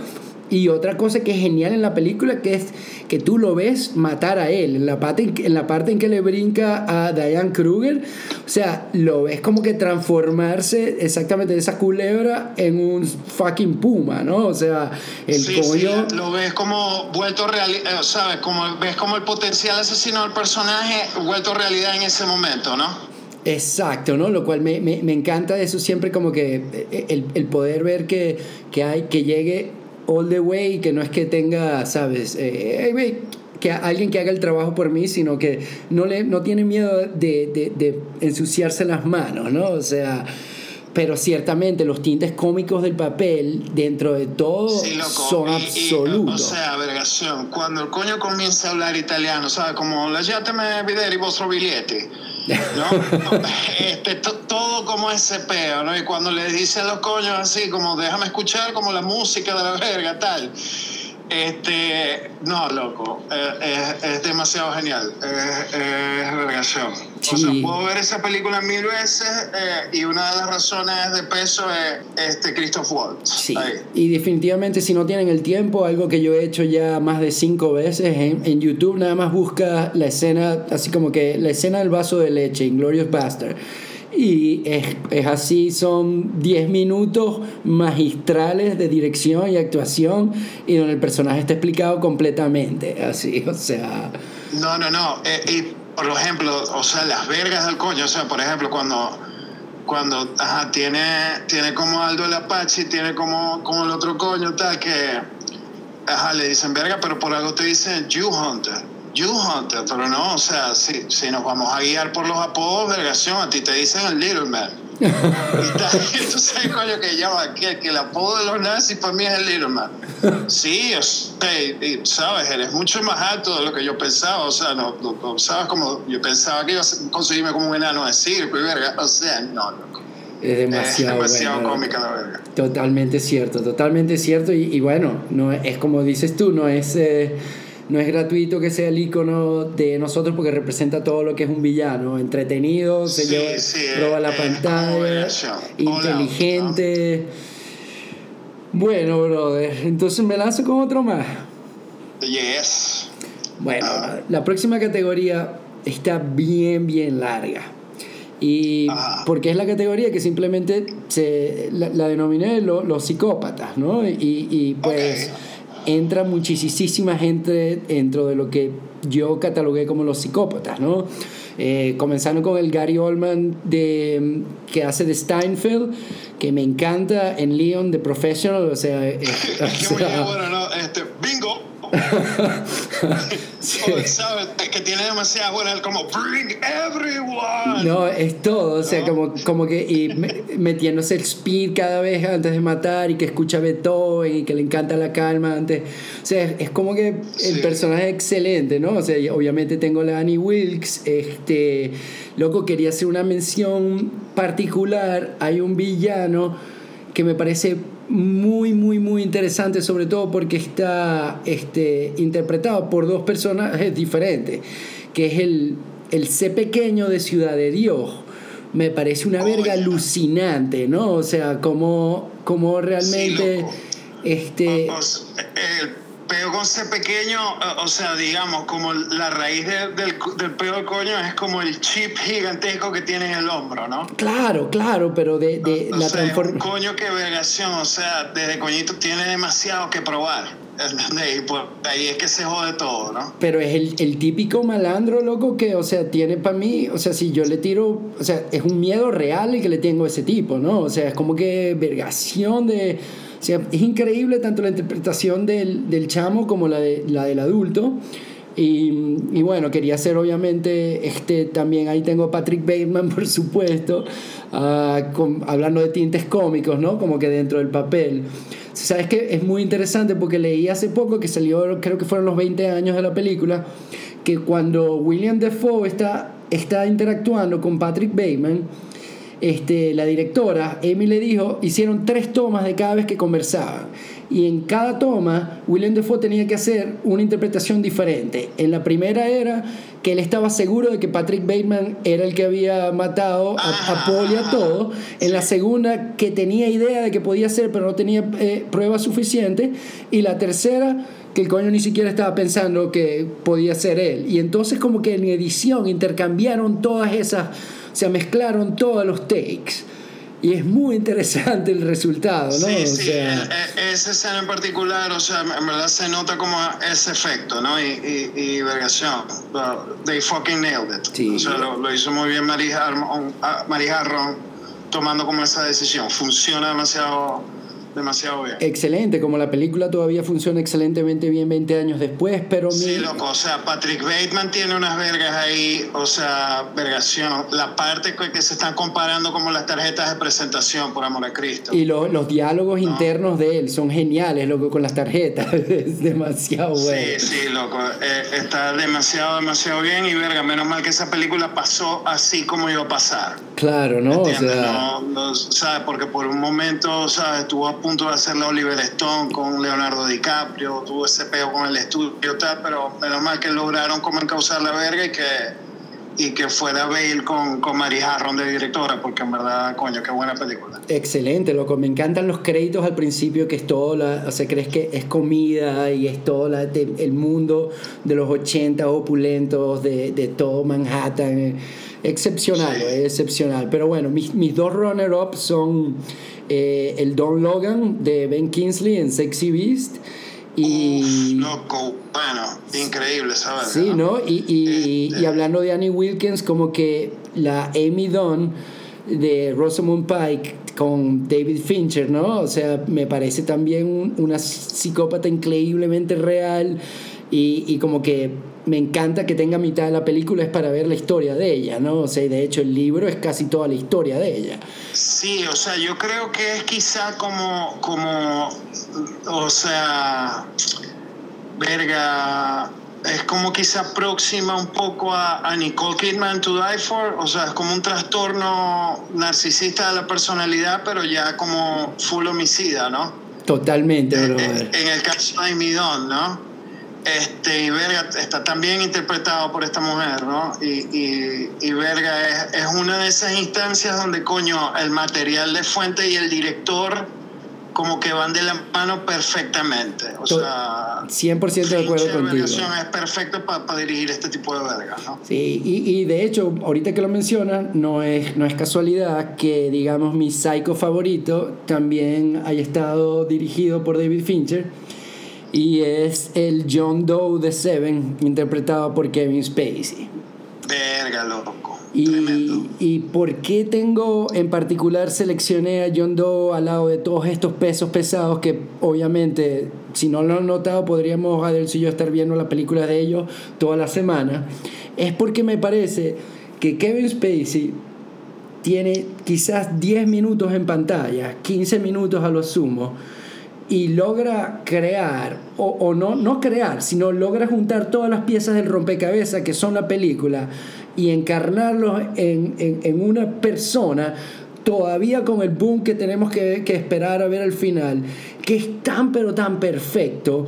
y otra cosa que es genial en la película, que es que tú lo ves matar a él, en la parte en, en la parte en que le brinca a Diane Kruger, o sea, lo ves como que transformarse exactamente de esa culebra en un fucking puma, ¿no? O sea, el sí. Sí, lo ves como vuelto realidad, eh, ¿sabes? Como, ves como el potencial asesino del personaje vuelto realidad en ese momento, ¿no? Exacto, ¿no? Lo cual me, me, me, encanta eso siempre como que eh, el, el poder ver que, que, hay, que llegue all the way, que no es que tenga, ¿sabes? Eh, que alguien que haga el trabajo por mí, sino que no, le, no tiene miedo de, de, de ensuciarse las manos, ¿no? O sea, pero ciertamente los tintes cómicos del papel, dentro de todo, son absolutos. o sea, vergación, cuando el coño comienza a hablar italiano, ¿sabes? Como lasciatemi vedere i vostri biglietti. ¿no? este, todo como ese peo, ¿no? Y cuando le dice a los coños así, como déjame escuchar como la música de la verga, tal. Este, no, loco, eh, es, demasiado genial, es, es O sea, puedo ver esa película mil veces eh, y una de las razones de peso es este Christoph Waltz. Sí, y definitivamente si no tienen el tiempo, algo que yo he hecho ya más de cinco veces en, en YouTube, nada más busca la escena, así como que la escena del vaso de leche, Inglorious Bastard. Y es, es, así, son 10 minutos magistrales de dirección y actuación y donde el personaje está explicado completamente, así, o sea... No, no, no, eh, y por ejemplo, o sea, las vergas del coño, o sea, por ejemplo, cuando, cuando ajá, tiene, tiene como Aldo el Apache, tiene como, como el otro coño, tal, que, ajá, le dicen verga, pero por algo te dicen You Hunter. You Hunter, pero no, o sea, si, si nos vamos a guiar por los apodos, vergación, a ti te dicen el Little Man. y tú sabes, coño, que llama que, que el apodo de los nazis para mí es el Little Man. Sí, sabes, eres mucho más alto de lo que yo pensaba, o sea, no, sabes como yo pensaba que ibas a conseguirme como un enano de circo y verga, o sea, no, no. Es demasiado, demasiado cómica la verga. Totalmente cierto, totalmente cierto. Y, y, bueno, no es como dices tú, no es eh, no es gratuito que sea el icono de nosotros porque representa todo lo que es un villano, entretenido, se lleva, roba la pantalla, inteligente. Bueno, brother, entonces me lanzo con otro más. Yes. Bueno, ah. la próxima categoría está bien, bien larga. Y ah. porque es la categoría que simplemente se, la, denominé los psicópatas, ¿no? Y, y pues entra muchísima gente dentro de lo que yo catalogué como los psicópatas, ¿no? Eh, comenzando con el Gary Oldman de, que hace de Steinfeld, que me encanta en Leon The Professional, o sea... Eh, bueno, no, este, bingo. ¿sabes? Que tiene demasiada buena, como bring everyone. No, es todo, o sea, como, como que y metiéndose el speed cada vez antes de matar y que escucha Beethoven y que le encanta la calma antes. O sea, es, como que el personaje es excelente, ¿no? O sea, obviamente tengo la Annie Wilkes, este, loco, quería hacer una mención particular, hay un villano que me parece muy, muy, muy interesante, sobre todo porque está este, interpretado por dos personajes diferentes, que es el, el C pequeño de Ciudad de Dios. Me parece una verga alucinante, ¿no? O sea, como, como realmente... este, peo con C pequeño, o sea, digamos, como la raíz del, del peo del coño es como el chip gigantesco que tiene en el hombro, ¿no? Claro, claro, pero de, de la transformación. coño que vergación, o sea, desde coñito tiene demasiado que probar. Y pues ahí es que se jode todo, ¿no? Pero es el, el típico malandro, loco, que, o sea, tiene para mí, o sea, si yo le tiro, o sea, es un miedo real el que le tengo a ese tipo, ¿no? O sea, es como que vergación de sea, es increíble tanto la interpretación del, del chamo como la, de, la del adulto. Y, y, bueno, quería hacer obviamente, este, también ahí tengo a Patrick Bateman, por supuesto, uh, con, hablando de tintes cómicos, ¿no? Como que dentro del papel. Sabes que es muy interesante porque leí hace poco que salió, creo que fueron los 20 años de la película, que cuando William Defoe está, está interactuando con Patrick Bateman, este, la directora, Amy le dijo, hicieron tres tomas de cada vez que conversaban. Y en cada toma, William Defoe tenía que hacer una interpretación diferente. En la primera era que él estaba seguro de que Patrick Bateman era el que había matado a, Paul y a todo. En la segunda, que tenía idea de que podía ser, pero no tenía eh, pruebas suficientes. Y la tercera, que el coño ni siquiera estaba pensando que podía ser él. Y entonces como que en edición intercambiaron todas esas se mezclaron todos los takes. Y es muy interesante el resultado, ¿no? Sí, sí, e, e, esa escena en particular, o sea, en verdad se nota como ese efecto, ¿no? Y, y, y vergación. They fucking nailed it. Sí. O sea, lo, hizo muy bien Mari Harron, tomando como esa decisión. Funciona demasiado demasiado bien. Excelente, como la película todavía funciona excelentemente bien 20 años después, pero... Sí, loco, o sea, Patrick Bateman tiene unas vergas ahí, o sea, vergación. La parte que se están comparando como las tarjetas de presentación, por amor a Cristo. Y los diálogos internos de él son geniales, loco, con las tarjetas. es demasiado bueno. Sí, sí, loco. Eh, está demasiado, demasiado bien y verga, menos mal que esa película pasó así como iba a pasar. Claro, ¿no? O sea, no, ¿sabes? Porque por un momento, ¿sabes? Estuvo punto de hacer la Oliver Stone con Leonardo DiCaprio, tuvo ese peo con el estudio, tal, pero menos mal que lograron como encauzar la verga y que, y que fuera Bale con, con Mary Harron de directora, porque en verdad, coño, qué buena película. Excelente, loco. Me encantan los créditos al principio, que es todo, la, o sea, crees que es comida y es todo la, el mundo de los 80 opulentos, de, de todo Manhattan excepcional, excepcional. Pero bueno, mis, mis dos runner-ups son eh, el Don Logan de Ben Kingsley en Sexy Beast. Y, loco, bueno, increíble, ¿sabes? Sí, ¿no? Y, y, este y, hablando de Annie Wilkins, como que la Amy Dunn de Rosamund Pike con David Fincher, ¿no? O sea, me parece también una psicópata increíblemente real y, y como que me encanta que tenga mitad de la película es para ver la historia de ella, ¿no? O sea, de hecho el libro es casi toda la historia de ella. Sí, o sea, yo creo que es quizá como, como, o sea, verga, es como quizá próxima un poco a, a, Nicole Kidman to Die For, o sea, es como un trastorno narcisista de la personalidad, pero ya como full homicida, ¿no? Totalmente, en, en, el caso de Amy ¿no? Este, y Verga está también interpretado por esta mujer, ¿no? Y, y, Verga es, es, una de esas instancias donde, coño, el material de fuente y el director como que van de la mano perfectamente. O sea, 100% de acuerdo contigo. Es perfecto para dirigir este tipo de verga, ¿no? Sí, y, y, de hecho, ahorita que lo mencionas, no es, no es casualidad que, digamos, mi psycho favorito también haya estado dirigido por David Fincher y es el John Doe de Seven, interpretado por Kevin Spacey. Verga, loco. Y, y, por qué tengo en particular seleccioné a John Doe al lado de todos estos pesos pesados que obviamente si no lo han notado podríamos Adelso y yo estar viendo la película de ellos toda la semana es porque me parece que Kevin Spacey tiene quizás 10 minutos en pantalla 15 minutos a lo sumo y logra crear, o, o, no, no crear, sino logra juntar todas las piezas del rompecabezas que son la película y encarnarlos en, en, una persona todavía con el boom que tenemos que, que esperar a ver al final, que es tan pero tan perfecto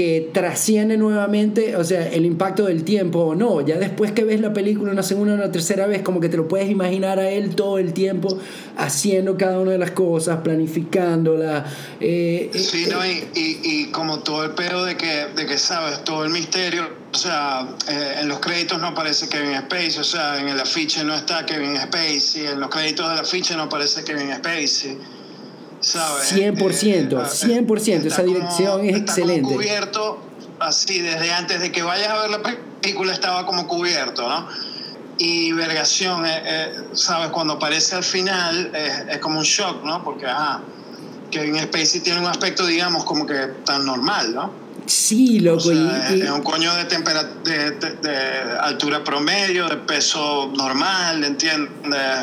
que trasciende nuevamente, o sea, el impacto del tiempo o no. Ya después que ves la película una segunda o una tercera vez, como que te lo puedes imaginar a él todo el tiempo haciendo cada una de las cosas, planificándola. Eh, sí, eh, no, y, y, y, como todo el pedo de que, de que sabes, todo el misterio. O sea, eh, en los créditos no aparece Kevin Spacey, o sea, en el afiche no está Kevin Spacey, en los créditos del afiche no aparece Kevin Spacey. ¿Sabes? 100%, 100%, esa dirección es excelente. Como cubierto, así, desde antes de que vayas a ver la película estaba como cubierto, ¿no? Y Vergación, eh, eh, ¿sabes? Cuando aparece al final es, es, como un shock, ¿no? Porque, ajá, Kevin Spacey tiene un aspecto, digamos, como que tan normal, ¿no? Sí, loco. O sea, y, es un coño de, de, de, de, altura promedio, de peso normal, ¿entiendes?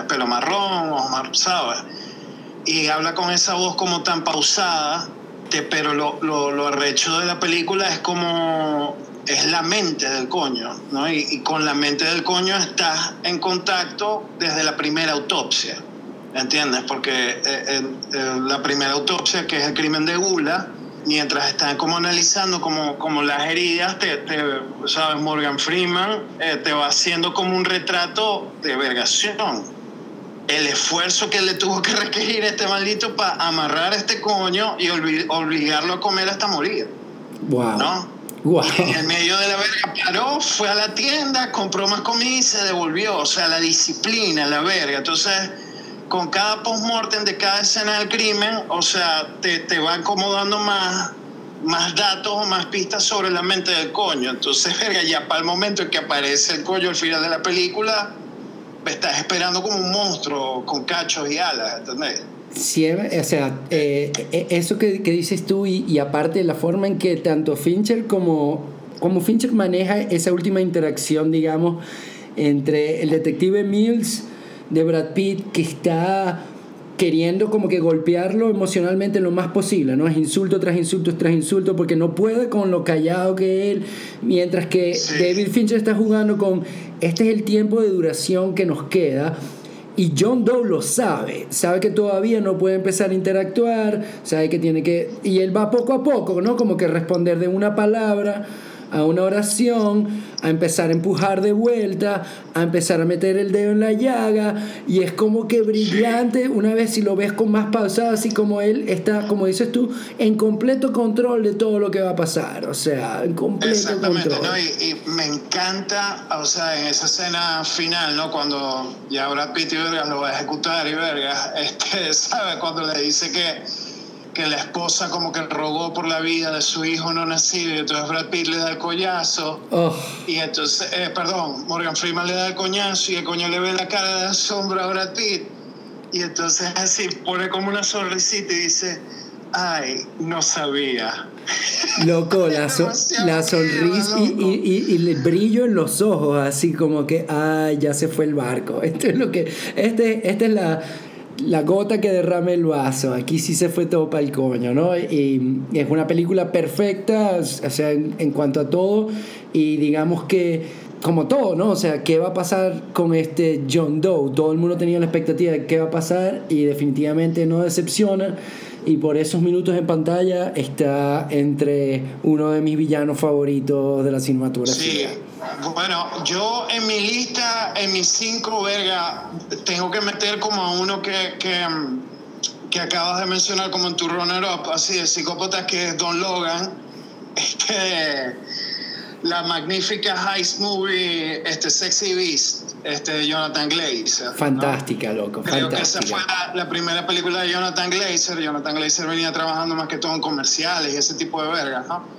Pelo marrón, ojos ¿sabes? Y habla con esa voz como tan pausada, pero lo, lo, lo, arrecho de la película es como es la mente del coño, ¿no? Y, y, con la mente del coño estás en contacto desde la primera autopsia, ¿entiendes? Porque eh, eh, la primera autopsia, que es el crimen de Gula, mientras están como analizando como, como las heridas, te, te sabes, Morgan Freeman eh, te va haciendo como un retrato de vergación el esfuerzo que le tuvo que requerir este maldito para amarrar a este coño y obligarlo a comer hasta morir. Wow. ¿No? Wow. En el medio de la verga paró, fue a la tienda, compró más comida y se devolvió. O sea, la disciplina, la verga. Entonces, con cada post-mortem de cada escena del crimen, o sea, te, te va acomodando más, más datos o más pistas sobre la mente del coño. Entonces, verga, ya para el momento en que aparece el coño al final de la película, estás esperando como un monstruo con cachos y alas, ¿entendés? o sea, eh, eh, eso que, que, dices tú y, y, aparte la forma en que tanto Fincher como, como Fincher maneja esa última interacción, digamos, entre el detective Mills de Brad Pitt que está queriendo como que golpearlo emocionalmente lo más posible, ¿no? Es insulto tras insulto tras insulto porque no puede con lo callado que él, mientras que David Fincher está jugando con este es el tiempo de duración que nos queda y John Doe lo sabe, sabe que todavía no puede empezar a interactuar, sabe que tiene que... Y él va poco a poco, ¿no? Como que responder de una palabra a una oración, a empezar a empujar de vuelta, a empezar a meter el dedo en la llaga, y es como que brillante una vez si lo ves con más pausada, así como él está, como dices tú, en completo control de todo lo que va a pasar, o sea, en completo Exactamente, control. ¿no? Y, me encanta, o sea, en esa escena final, ¿no? Cuando ya Brad Pitt y Verga lo va a ejecutar y Verga, este, ¿sabe? Cuando le dice que que la esposa como que rogó por la vida de su hijo no nacido y entonces Brad Pitt le da el collazo oh. y entonces, eh, perdón, Morgan Freeman le da el coñazo y el coño le ve la cara de asombro a Brad Pitt y entonces así pone como una sonrisita y dice, ay, no sabía. Loco, la, la sonrisa y, y, y, el brillo en los ojos, así como que, ay, ya se fue el barco. Esto es lo que, este, esta es la la gota que derrame el vaso. Aquí sí se fue todo para el coño, ¿no? Y, es una película perfecta, o sea, en, cuanto a todo. Y digamos que como todo, ¿no? O sea, ¿qué va a pasar con este John Doe? Todo el mundo tenía la expectativa de qué va a pasar y definitivamente no decepciona. Y por esos minutos en pantalla está entre uno de mis villanos favoritos de la cinematografía. Sí. Bueno, yo en mi lista, en mis cinco, verga, tengo que meter como a uno que, que, acabas de mencionar como en tu runner up, así de psicópata, que es Don Logan. Este, la magnífica heist movie, este Sexy Beast, este de Jonathan Glazer. Fantástica, loco. Creo que esa fue la, primera película de Jonathan Glazer. Jonathan Glazer venía trabajando más que todo en comerciales y ese tipo de vergas, ¿no?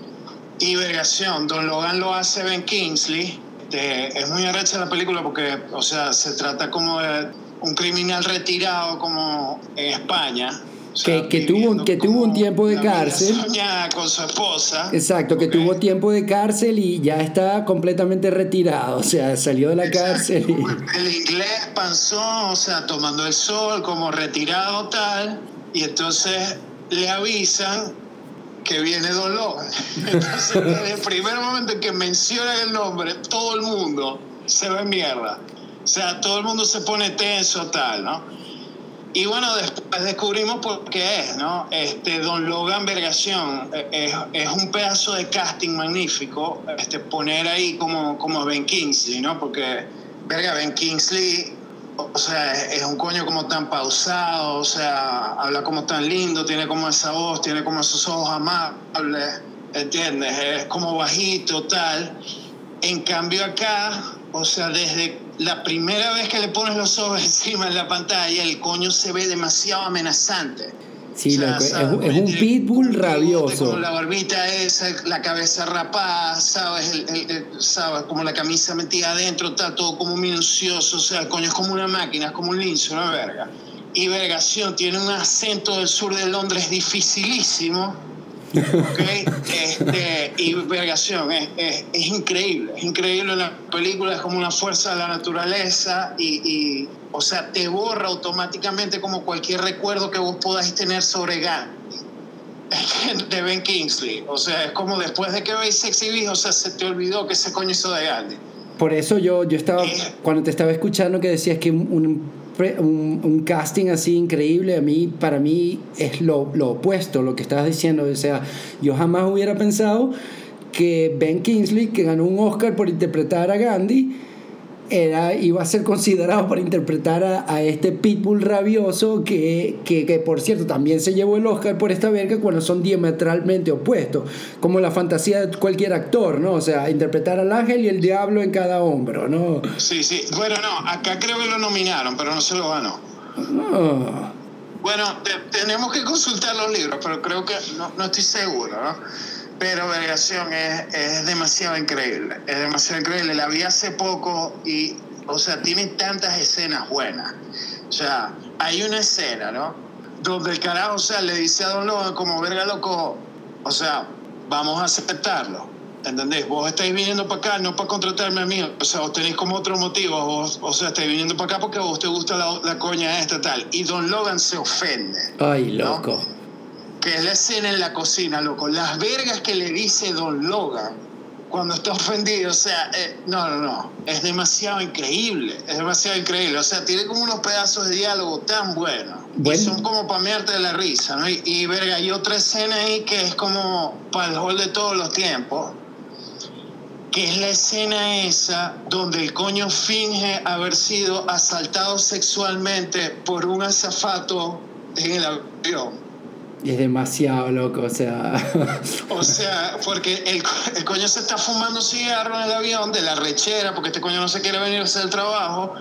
y vergación. Don Logan lo hace Ben Kingsley. es muy arrecha la película porque, o sea, se trata como de un criminal retirado como en España. Que, que tuvo, que tuvo un tiempo de cárcel. con su esposa. Exacto, que tuvo tiempo de cárcel y ya está completamente retirado. O sea, salió de la cárcel. El inglés panzón, o sea, tomando el sol, como retirado tal. Y entonces le avisan que viene Don Logan. Entonces, en el primer momento en que mencionan el nombre, todo el mundo se ve mierda. O sea, todo el mundo se pone tenso, tal, ¿no? Y bueno, después descubrimos por qué es, ¿no? Este, Don Logan Vergación eh, es, un pedazo de casting magnífico, este, poner ahí como, como Ben Kingsley, ¿no? Porque, verga, Ben Kingsley o sea, es un coño como tan pausado, o sea, habla como tan lindo, tiene como esa voz, tiene como esos ojos amables, ¿entiendes? Es como bajito, tal. En cambio acá, o sea, desde la primera vez que le pones los ojos encima en la pantalla, el coño se ve demasiado amenazante. Sí, es, un pitbull rabioso. Con la barbita esa, la cabeza rapada, ¿sabes? ¿sabes? Como la camisa metida adentro, está todo como minucioso. O sea, el coño es como una máquina, es como un lince, una verga. Y vergación, tiene un acento del sur de Londres dificilísimo. ¿Okay? este, y vergación, es, es, es, increíble, es increíble la película, es como una fuerza de la naturaleza y, y o sea, te borra automáticamente como cualquier recuerdo que vos podáis tener sobre Gandhi de Ben Kingsley. O sea, es como después de que veis Sexy Beast, o sea, se te olvidó que ese coño hizo de Gandhi. Por eso yo, yo estaba, eh. cuando te estaba escuchando que decías que un, un, un, casting así increíble, a mí, para mí es lo, lo opuesto, lo que estabas diciendo. O sea, yo jamás hubiera pensado que Ben Kingsley, que ganó un Oscar por interpretar a Gandhi, era, iba a ser considerado para interpretar a, este pitbull rabioso que, que, que, por cierto, también se llevó el Oscar por esta verga cuando son diametralmente opuestos, como la fantasía de cualquier actor, ¿no? O sea, interpretar al ángel y el diablo en cada hombro, ¿no? Sí, sí. Bueno, no, acá creo que lo nominaron, pero no se lo ganó. Ah. Bueno, tenemos que consultar los libros, pero creo que no, no estoy seguro, ¿no? Pero Vergación es, es demasiado increíble, es demasiado increíble. La vi hace poco y, o sea, tiene tantas escenas buenas. O sea, hay una escena, ¿no? donde el carajo, o sea, le dice a Don Logan como verga loco, o sea, vamos a aceptarlo. ¿Entendés? Vos estáis viniendo para acá no para contratarme a mí, o sea, vos tenéis como otro motivo, vos, o sea, estáis viniendo para acá porque a vos te gusta la, la coña esta tal. Y Don Logan se ofende. Ay, loco. Que es la escena en la cocina, loco. Las vergas que le dice Don Logan cuando está ofendido, o sea, eh, no, no, no, es demasiado increíble, es demasiado increíble, o sea, tiene como unos pedazos de diálogo tan buenos, bueno. son como para mearte de la risa, ¿no? Y, y, verga, hay otra escena ahí que es como para el gol de todos los tiempos, que es la escena esa donde el coño finge haber sido asaltado sexualmente por un azafato en el avión. Es demasiado loco, o sea. o sea, porque el, el, coño se está fumando cigarro en el avión de la rechera, porque este coño no se quiere venir a hacer el trabajo.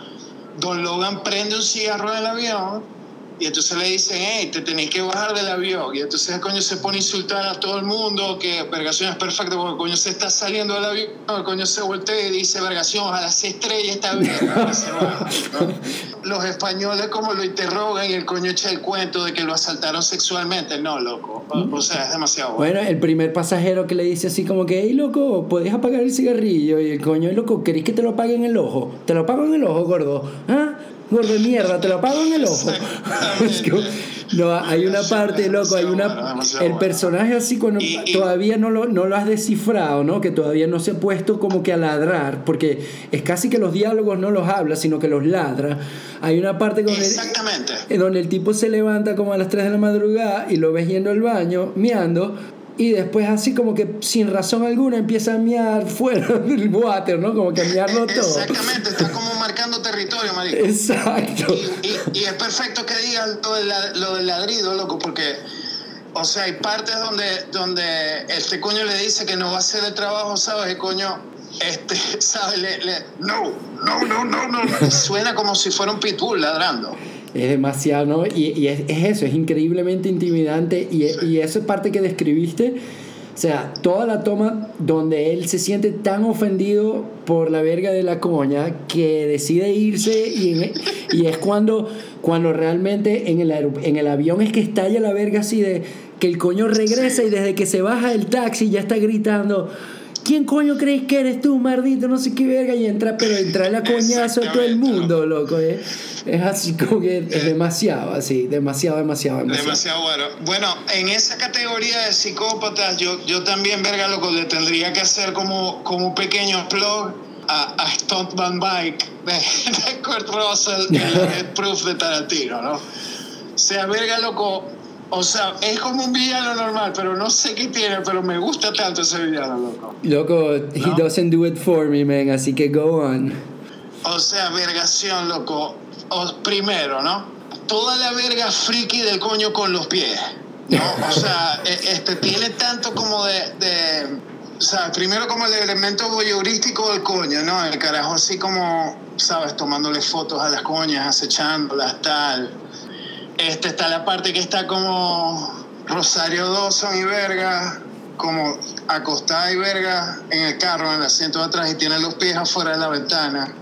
Don Logan prende un cigarro en el avión y entonces le dicen, hey, te tenés que bajar del avión. Y entonces el coño se pone a insultar a todo el mundo, que Vergación es perfecta porque el coño se está saliendo del avión, el coño se voltea y dice, Vergación, a las estrellas está bien. Los españoles como lo interrogan y el coño echa el cuento de que lo asaltaron sexualmente. No, loco. O sea, es demasiado bueno. Bueno, el primer pasajero que le dice así como que, hey, loco, ¿podés apagar el cigarrillo? Y el coño, loco, ¿querés que te lo apague en el ojo? ¿Te lo apago en el ojo, gordo? ¿Ah? Gordo de mierda, te lo apago en el ojo. no, hay una parte, loco, hay una. El personaje así cuando todavía no lo, no lo has descifrado, ¿no? Que todavía no se ha puesto como que a ladrar, porque es casi que los diálogos no los habla, sino que los ladra. Hay una parte donde, Exactamente. donde el tipo se levanta como a las 3 de la madrugada y lo ves yendo al baño, miando y después así como que sin razón alguna empieza a miar fuera del water, ¿no? Como que a miarlo todo. Exactamente, está como marcando territorio, marico. Exacto. Y, y, es perfecto que digan lo del, lo del ladrido, loco, porque, o sea, hay partes donde, donde este coño le dice que no va a hacer el trabajo, ¿sabes? El coño, este, ¿sabes? Le, le, no, no, no, no, no. Suena como si fuera un pitbull ladrando es demasiado, ¿no? Y, y es, es, eso, es increíblemente intimidante y, y esa parte que describiste, o sea, toda la toma donde él se siente tan ofendido por la verga de la coña que decide irse y, y es cuando, cuando realmente en el, en el avión es que estalla la verga así de que el coño regresa y desde que se baja el taxi ya está gritando ¿Quién coño crees que eres tú, maldito? No sé qué verga. Y entra, pero entra la coñazo a todo el mundo, loco. ¿eh? Es así como que es demasiado, así, demasiado, demasiado, demasiado. Demasiado bueno. Bueno, en esa categoría de psicópatas, yo, yo también, verga, loco, le tendría que hacer como, como un pequeño plug a, a Stuntman Bike de, de Kurt Russell, el proof de Tarantino, ¿no? O sea, verga, loco, o sea, es como un villano normal, pero no sé qué tiene, pero me gusta tanto ese villano, loco. Loco, he doesn't do it for me, man, así que go on. O sea, vergación, loco. O, primero, ¿no? Toda la verga friki del coño con los pies. ¿no? O sea, e, este tiene tanto como de, de, O sea, primero como el elemento voyeurístico del coño, ¿no? El carajo así como, ¿sabes? Tomándole fotos a las coñas, acechándolas, tal este está la parte que está como Rosario Dawson y Verga, como acostada y Verga en el carro, en el asiento de atrás, y tiene los pies afuera de la ventana.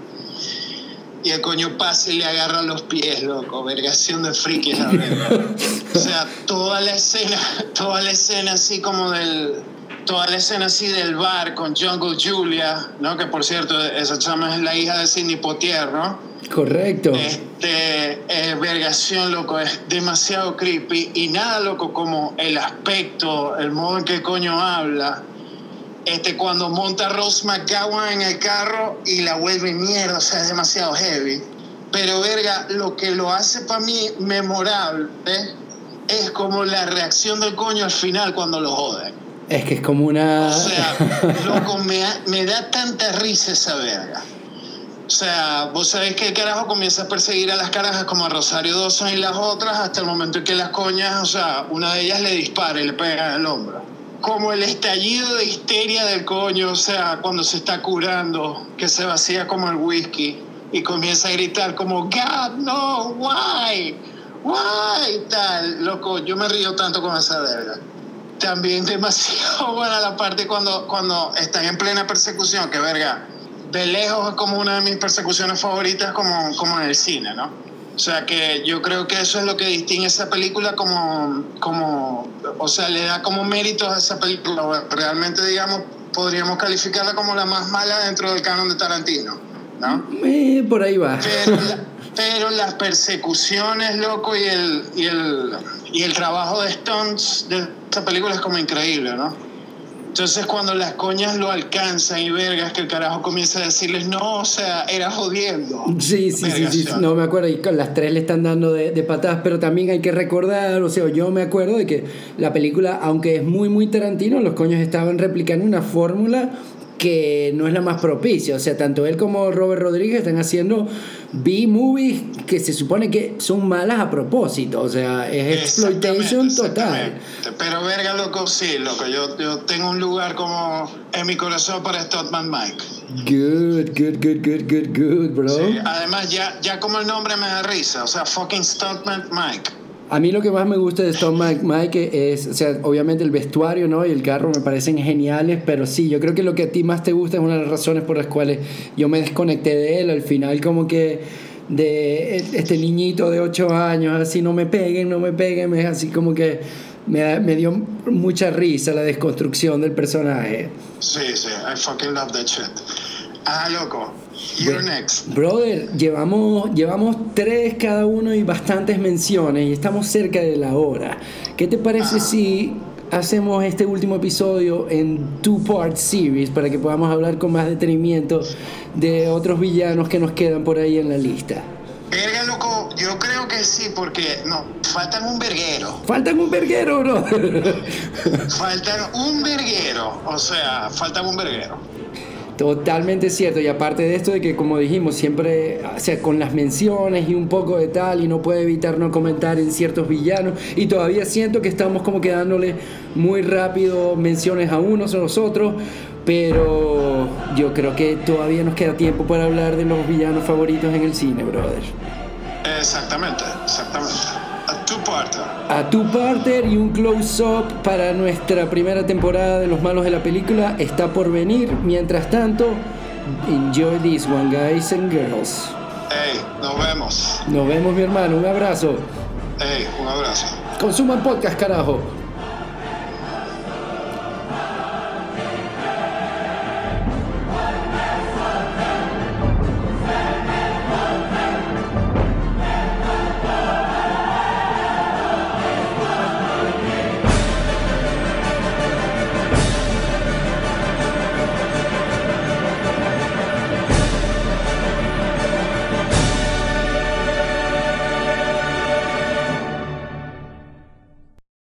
Y el coño pasa y le agarra los pies, loco. Vergación de friki, la O sea, toda la escena, toda la escena así como del. Toda la escena así del bar con Jungle Julia, ¿no? Que por cierto, esa chama es la hija de Sidney Potier, ¿no? Correcto. Este, eh, vergación, loco, es demasiado creepy y nada, loco, como el aspecto, el modo en que el coño habla. Este, cuando monta Rose McGowan en el carro y la vuelve mierda, o sea, es demasiado heavy. Pero, verga, lo que lo hace para mí memorable es como la reacción del coño al final cuando lo joden. Es que es como una. O sea, loco, me, me da tanta risa esa verga. O sea, vos sabés que el carajo comienza a perseguir a las carajas como a Rosario Dawson y las otras hasta el momento en que las coñas, o sea, una de ellas le dispara y le pega en el hombro. Como el estallido de histeria del coño, o sea, cuando se está curando, que se vacía como el whisky y comienza a gritar como, God, no, why, why, tal. Loco, yo me río tanto con esa verga. También demasiado buena la parte cuando, cuando están en plena persecución, que verga de lejos es como una de mis persecuciones favoritas como, como en el cine, ¿no? O sea que yo creo que eso es lo que distingue esa película como, como o sea, le da como méritos a esa película. Realmente, digamos, podríamos calificarla como la más mala dentro del canon de Tarantino, ¿no? Eh, por ahí va. Pero, pero, las persecuciones, loco, y el, y el, y el trabajo de Stones de esta película es como increíble, ¿no? Entonces cuando las coñas lo alcanzan y vergas que el carajo comienza a decirles, no, o sea, era jodiendo. Sí, sí, sí, sí, no me acuerdo, y con las tres le están dando de, de, patadas, pero también hay que recordar, o sea, yo me acuerdo de que la película, aunque es muy, muy Tarantino, los coños estaban replicando una fórmula que no es la más propicia. O sea, tanto él como Robert Rodríguez están haciendo B-movies que se supone que son malas a propósito. O sea, es exploitation total. Pero verga, loco, sí, loco. Yo, yo tengo un lugar como en mi corazón para Stotman Mike. Good, good, good, good, good, good, bro. Sí, además, ya, ya como el nombre me da risa. O sea, fucking Stotman Mike. A mí lo que más me gusta de Stone Mike, es, o sea, obviamente el vestuario, ¿no? Y el carro me parecen geniales, pero sí, yo creo que lo que a ti más te gusta es una de las razones por las cuales yo me desconecté de él. Al final, como que de este niñito de 8 años, así no me peguen, no me peguen, así como que me, me dio mucha risa la desconstrucción del personaje. Sí, sí, I fucking love that shit. Ah, loco. You're next. Brother, llevamos, llevamos tres cada uno y bastantes menciones y estamos cerca de la hora. ¿Qué te parece si hacemos este último episodio en two-part series para que podamos hablar con más detenimiento de otros villanos que nos quedan por ahí en la lista? Verga, loco, yo creo que sí, porque no, faltan un verguero. Faltan un verguero, bro. faltan un verguero, o sea, faltan un verguero. Totalmente cierto, y aparte de esto de que como dijimos, siempre, o sea, con las menciones y un poco de tal, y no puede evitar no comentar en ciertos villanos, y todavía siento que estamos como quedándole muy rápido menciones a unos o a los otros, pero yo creo que todavía nos queda tiempo para hablar de los villanos favoritos en el cine, brother. Exactamente, exactamente. A two-parter y un close-up para nuestra primera temporada de Los Malos de la Película está por venir. Mientras tanto, enjoy this one, guys and girls. Hey, nos vemos. Nos vemos, mi hermano. Un abrazo. Hey, un abrazo. Consuman podcast, carajo.